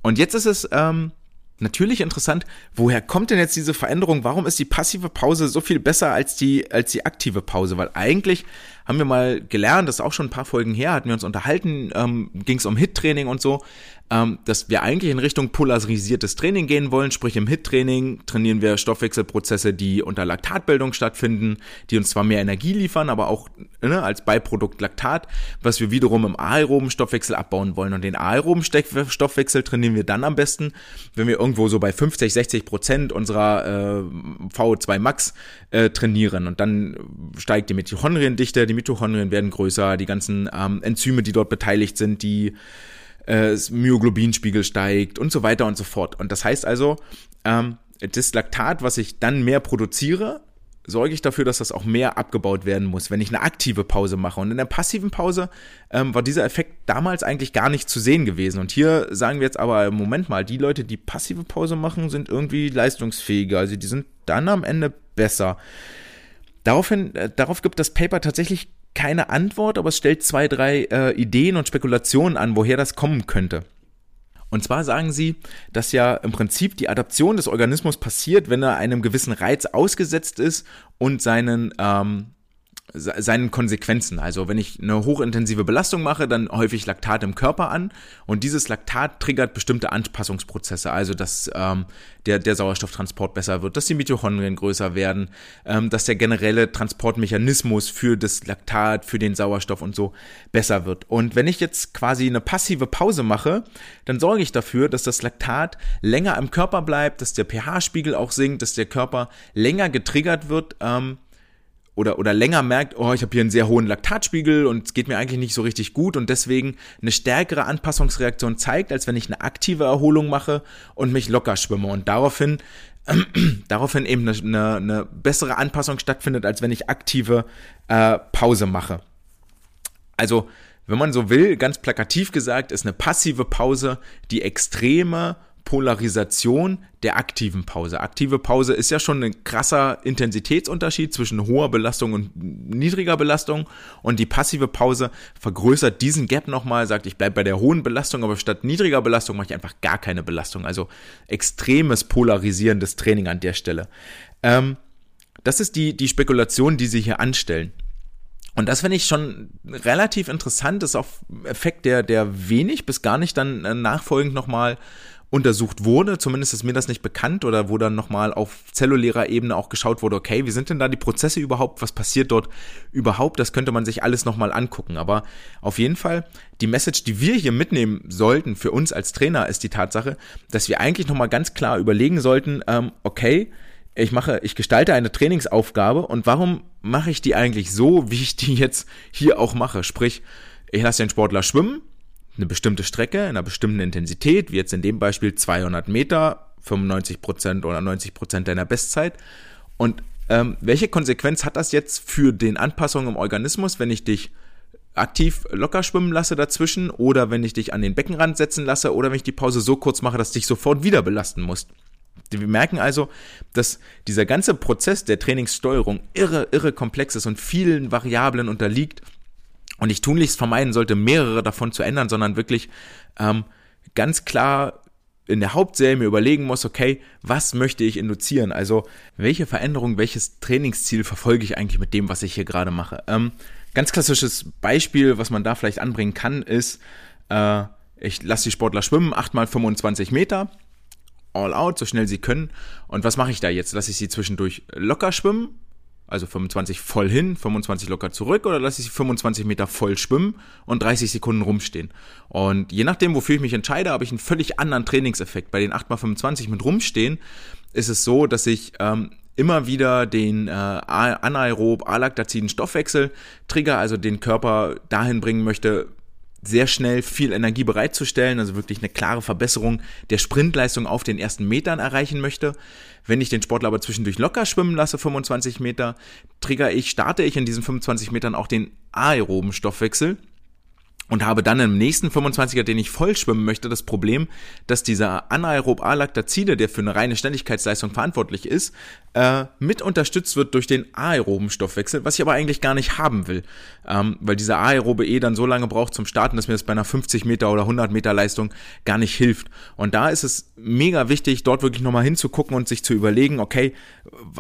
Und jetzt ist es ähm, natürlich interessant, woher kommt denn jetzt diese Veränderung? Warum ist die passive Pause so viel besser als die, als die aktive Pause? Weil eigentlich haben wir mal gelernt, das ist auch schon ein paar Folgen her, hatten wir uns unterhalten, ähm, ging es um Hit-Training und so, ähm, dass wir eigentlich in Richtung polarisiertes Training gehen wollen, sprich im Hit-Training trainieren wir Stoffwechselprozesse, die unter Laktatbildung stattfinden, die uns zwar mehr Energie liefern, aber auch ne, als Beiprodukt Laktat, was wir wiederum im aeroben Stoffwechsel abbauen wollen. Und den aeroben Stoffwechsel trainieren wir dann am besten, wenn wir irgendwo so bei 50, 60 Prozent unserer äh, VO2 Max äh, trainieren. Und dann steigt die Mitochondriendichte, die Mitochondrien werden größer, die ganzen ähm, Enzyme, die dort beteiligt sind, die äh, Myoglobinspiegel steigt und so weiter und so fort. Und das heißt also, ähm, das Laktat, was ich dann mehr produziere, sorge ich dafür, dass das auch mehr abgebaut werden muss, wenn ich eine aktive Pause mache. Und in der passiven Pause ähm, war dieser Effekt damals eigentlich gar nicht zu sehen gewesen. Und hier sagen wir jetzt aber, Moment mal, die Leute, die passive Pause machen, sind irgendwie leistungsfähiger. Also die sind dann am Ende besser. Daraufhin, äh, darauf gibt das Paper tatsächlich keine Antwort, aber es stellt zwei, drei äh, Ideen und Spekulationen an, woher das kommen könnte. Und zwar sagen sie, dass ja im Prinzip die Adaption des Organismus passiert, wenn er einem gewissen Reiz ausgesetzt ist und seinen ähm, seinen Konsequenzen. Also wenn ich eine hochintensive Belastung mache, dann häufig Laktat im Körper an und dieses Laktat triggert bestimmte Anpassungsprozesse, also dass ähm, der, der Sauerstofftransport besser wird, dass die Mitochondrien größer werden, ähm, dass der generelle Transportmechanismus für das Laktat, für den Sauerstoff und so besser wird. Und wenn ich jetzt quasi eine passive Pause mache, dann sorge ich dafür, dass das Laktat länger im Körper bleibt, dass der pH-Spiegel auch sinkt, dass der Körper länger getriggert wird, ähm, oder, oder länger merkt, oh, ich habe hier einen sehr hohen Laktatspiegel und es geht mir eigentlich nicht so richtig gut und deswegen eine stärkere Anpassungsreaktion zeigt, als wenn ich eine aktive Erholung mache und mich locker schwimme und daraufhin äh, daraufhin eben eine, eine, eine, bessere Anpassung stattfindet, als wenn ich aktive äh, Pause mache. Also, wenn man so will, ganz plakativ gesagt, ist eine passive Pause die extreme Polarisation der aktiven Pause. Aktive Pause ist ja schon ein krasser Intensitätsunterschied zwischen hoher Belastung und niedriger Belastung und die passive Pause vergrößert diesen Gap nochmal, sagt, ich bleibe bei der hohen Belastung, aber statt niedriger Belastung mache ich einfach gar keine Belastung. Also extremes polarisierendes Training an der Stelle. Ähm, das ist die, die Spekulation, die sie hier anstellen. Und das finde ich schon relativ interessant, das ist auch Effekt, der, der wenig bis gar nicht dann äh, nachfolgend nochmal untersucht wurde, zumindest ist mir das nicht bekannt oder wo dann nochmal auf zellulärer Ebene auch geschaut wurde, okay, wie sind denn da die Prozesse überhaupt, was passiert dort überhaupt, das könnte man sich alles nochmal angucken, aber auf jeden Fall, die Message, die wir hier mitnehmen sollten für uns als Trainer, ist die Tatsache, dass wir eigentlich nochmal ganz klar überlegen sollten, ähm, okay, ich mache, ich gestalte eine Trainingsaufgabe und warum mache ich die eigentlich so, wie ich die jetzt hier auch mache, sprich, ich lasse den Sportler schwimmen, eine bestimmte Strecke in einer bestimmten Intensität, wie jetzt in dem Beispiel 200 Meter, 95 Prozent oder 90 Prozent deiner Bestzeit. Und ähm, welche Konsequenz hat das jetzt für den Anpassungen im Organismus, wenn ich dich aktiv locker schwimmen lasse dazwischen oder wenn ich dich an den Beckenrand setzen lasse oder wenn ich die Pause so kurz mache, dass du dich sofort wieder belasten musst? Wir merken also, dass dieser ganze Prozess der Trainingssteuerung irre, irre komplex ist und vielen Variablen unterliegt und ich tunlichst vermeiden sollte, mehrere davon zu ändern, sondern wirklich ähm, ganz klar in der Hauptserie mir überlegen muss, okay, was möchte ich induzieren? Also welche Veränderung, welches Trainingsziel verfolge ich eigentlich mit dem, was ich hier gerade mache? Ähm, ganz klassisches Beispiel, was man da vielleicht anbringen kann, ist, äh, ich lasse die Sportler schwimmen, 8 mal 25 Meter, all out, so schnell sie können. Und was mache ich da jetzt? Lasse ich sie zwischendurch locker schwimmen, also 25 voll hin, 25 locker zurück oder lasse ich sie 25 Meter voll schwimmen und 30 Sekunden rumstehen. Und je nachdem, wofür ich mich entscheide, habe ich einen völlig anderen Trainingseffekt. Bei den 8x25 mit rumstehen ist es so, dass ich ähm, immer wieder den äh, anaerob alactaziden Stoffwechsel trigger, also den Körper dahin bringen möchte, sehr schnell viel Energie bereitzustellen, also wirklich eine klare Verbesserung der Sprintleistung auf den ersten Metern erreichen möchte. Wenn ich den Sportler aber zwischendurch locker schwimmen lasse, 25 Meter, trigger ich, starte ich in diesen 25 Metern auch den aeroben Stoffwechsel und habe dann im nächsten 25er, den ich voll schwimmen möchte, das Problem, dass dieser anaerob Alactazide, der für eine reine Ständigkeitsleistung verantwortlich ist, äh, mit unterstützt wird durch den aeroben Stoffwechsel, was ich aber eigentlich gar nicht haben will, ähm, weil dieser aerobe E dann so lange braucht zum Starten, dass mir das bei einer 50 Meter oder 100 Meter Leistung gar nicht hilft. Und da ist es mega wichtig, dort wirklich nochmal hinzugucken und sich zu überlegen, okay,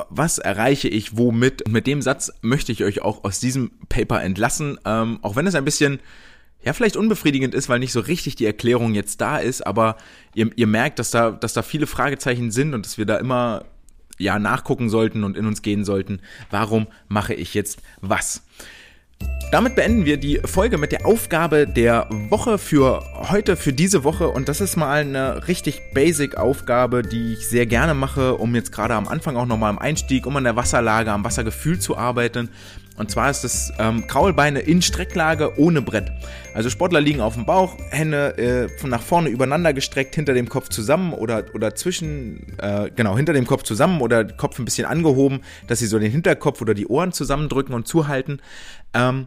was erreiche ich womit? Und mit dem Satz möchte ich euch auch aus diesem Paper entlassen, ähm, auch wenn es ein bisschen ja, vielleicht unbefriedigend ist, weil nicht so richtig die Erklärung jetzt da ist, aber ihr, ihr merkt, dass da, dass da viele Fragezeichen sind und dass wir da immer ja nachgucken sollten und in uns gehen sollten, warum mache ich jetzt was? Damit beenden wir die Folge mit der Aufgabe der Woche für heute, für diese Woche. Und das ist mal eine richtig basic Aufgabe, die ich sehr gerne mache, um jetzt gerade am Anfang auch nochmal im Einstieg, um an der Wasserlage, am Wassergefühl zu arbeiten. Und zwar ist es ähm, Kraulbeine in Strecklage ohne Brett. Also Sportler liegen auf dem Bauch, Hände äh, von nach vorne übereinander gestreckt, hinter dem Kopf zusammen oder, oder zwischen, äh, genau, hinter dem Kopf zusammen oder Kopf ein bisschen angehoben, dass sie so den Hinterkopf oder die Ohren zusammendrücken und zuhalten. Ähm,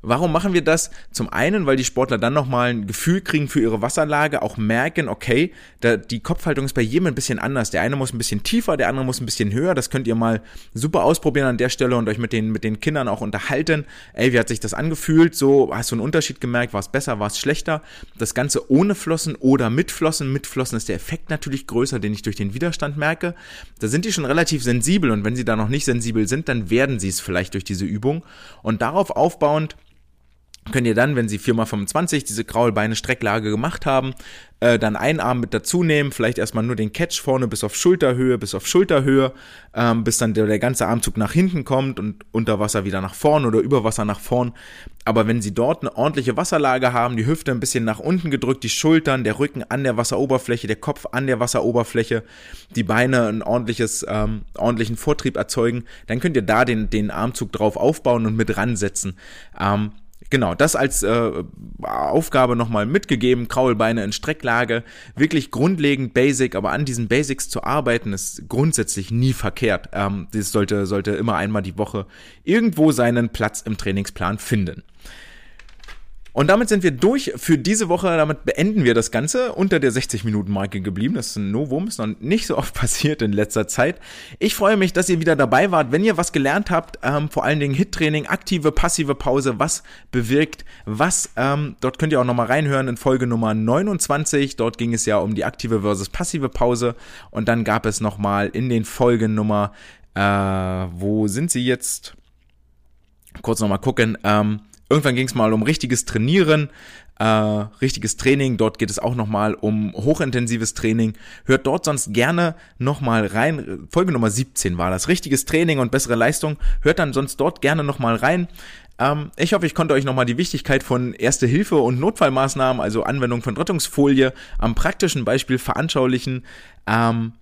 Warum machen wir das? Zum einen, weil die Sportler dann nochmal ein Gefühl kriegen für ihre Wasserlage, auch merken, okay, da, die Kopfhaltung ist bei jedem ein bisschen anders. Der eine muss ein bisschen tiefer, der andere muss ein bisschen höher. Das könnt ihr mal super ausprobieren an der Stelle und euch mit den, mit den Kindern auch unterhalten. Ey, wie hat sich das angefühlt? So, hast du einen Unterschied gemerkt? War es besser, war es schlechter? Das Ganze ohne Flossen oder mit Flossen. Mit Flossen ist der Effekt natürlich größer, den ich durch den Widerstand merke. Da sind die schon relativ sensibel und wenn sie da noch nicht sensibel sind, dann werden sie es vielleicht durch diese Übung. Und darauf aufbauend, könnt ihr dann, wenn sie 4x25 diese Kraulbeine Strecklage gemacht haben, äh, dann einen Arm mit dazu nehmen, vielleicht erstmal nur den Catch vorne bis auf Schulterhöhe, bis auf Schulterhöhe, ähm, bis dann der, der ganze Armzug nach hinten kommt und unter Wasser wieder nach vorn oder über Wasser nach vorn. Aber wenn sie dort eine ordentliche Wasserlage haben, die Hüfte ein bisschen nach unten gedrückt, die Schultern, der Rücken an der Wasseroberfläche, der Kopf an der Wasseroberfläche, die Beine ein ordentliches, ähm, ordentlichen Vortrieb erzeugen, dann könnt ihr da den, den Armzug drauf aufbauen und mit ransetzen. Ähm, Genau, das als äh, Aufgabe nochmal mitgegeben, Kraulbeine in Strecklage, wirklich grundlegend basic, aber an diesen Basics zu arbeiten, ist grundsätzlich nie verkehrt. Ähm, das sollte, sollte immer einmal die Woche irgendwo seinen Platz im Trainingsplan finden. Und damit sind wir durch für diese Woche. Damit beenden wir das Ganze. Unter der 60-Minuten-Marke geblieben. Das ist ein Novum. Ist noch nicht so oft passiert in letzter Zeit. Ich freue mich, dass ihr wieder dabei wart. Wenn ihr was gelernt habt, ähm, vor allen Dingen Hit-Training, aktive, passive Pause, was bewirkt was, ähm, dort könnt ihr auch nochmal reinhören in Folge Nummer 29. Dort ging es ja um die aktive versus passive Pause. Und dann gab es nochmal in den Folgen Nummer, äh, wo sind sie jetzt? Kurz nochmal gucken. Ähm, Irgendwann ging es mal um richtiges Trainieren, äh, richtiges Training. Dort geht es auch nochmal um hochintensives Training. Hört dort sonst gerne nochmal rein. Folge Nummer 17 war das. Richtiges Training und bessere Leistung. Hört dann sonst dort gerne nochmal rein. Ähm, ich hoffe, ich konnte euch nochmal die Wichtigkeit von Erste Hilfe und Notfallmaßnahmen, also Anwendung von Rettungsfolie, am praktischen Beispiel veranschaulichen. Ähm,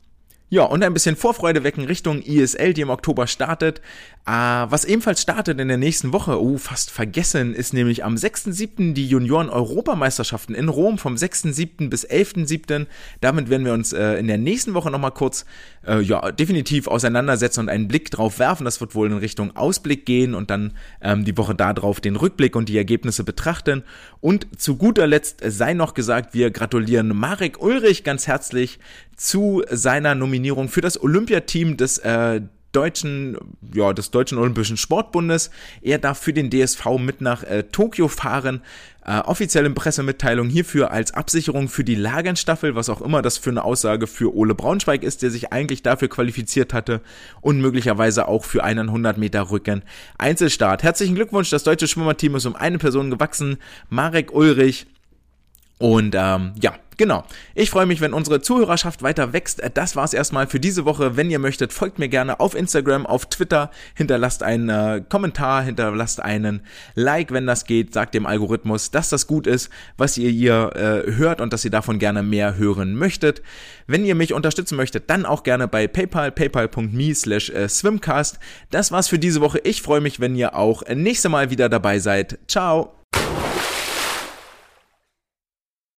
ja, und ein bisschen Vorfreude wecken Richtung ISL, die im Oktober startet. Äh, was ebenfalls startet in der nächsten Woche, oh, fast vergessen, ist nämlich am 6.7. die Junioren-Europameisterschaften in Rom vom 6.7. bis 11.7. Damit werden wir uns äh, in der nächsten Woche nochmal kurz, äh, ja, definitiv auseinandersetzen und einen Blick drauf werfen. Das wird wohl in Richtung Ausblick gehen und dann ähm, die Woche darauf den Rückblick und die Ergebnisse betrachten. Und zu guter Letzt sei noch gesagt, wir gratulieren Marek Ulrich ganz herzlich zu seiner Nominierung für das Olympiateam des äh, deutschen, ja, des deutschen Olympischen Sportbundes. Er darf für den DSV mit nach äh, Tokio fahren. Äh, offizielle Pressemitteilung hierfür als Absicherung für die Lagenstaffel, was auch immer das für eine Aussage für Ole Braunschweig ist, der sich eigentlich dafür qualifiziert hatte und möglicherweise auch für einen 100 Meter Rücken Einzelstart. Herzlichen Glückwunsch, das deutsche Schwimmerteam ist um eine Person gewachsen. Marek Ulrich Und ähm, ja, Genau. Ich freue mich, wenn unsere Zuhörerschaft weiter wächst. Das war's erstmal für diese Woche. Wenn ihr möchtet, folgt mir gerne auf Instagram, auf Twitter, hinterlasst einen äh, Kommentar, hinterlasst einen Like, wenn das geht, sagt dem Algorithmus, dass das gut ist, was ihr hier äh, hört und dass ihr davon gerne mehr hören möchtet. Wenn ihr mich unterstützen möchtet, dann auch gerne bei PayPal, paypal.me slash äh, swimcast. Das war's für diese Woche. Ich freue mich, wenn ihr auch nächste Mal wieder dabei seid. Ciao!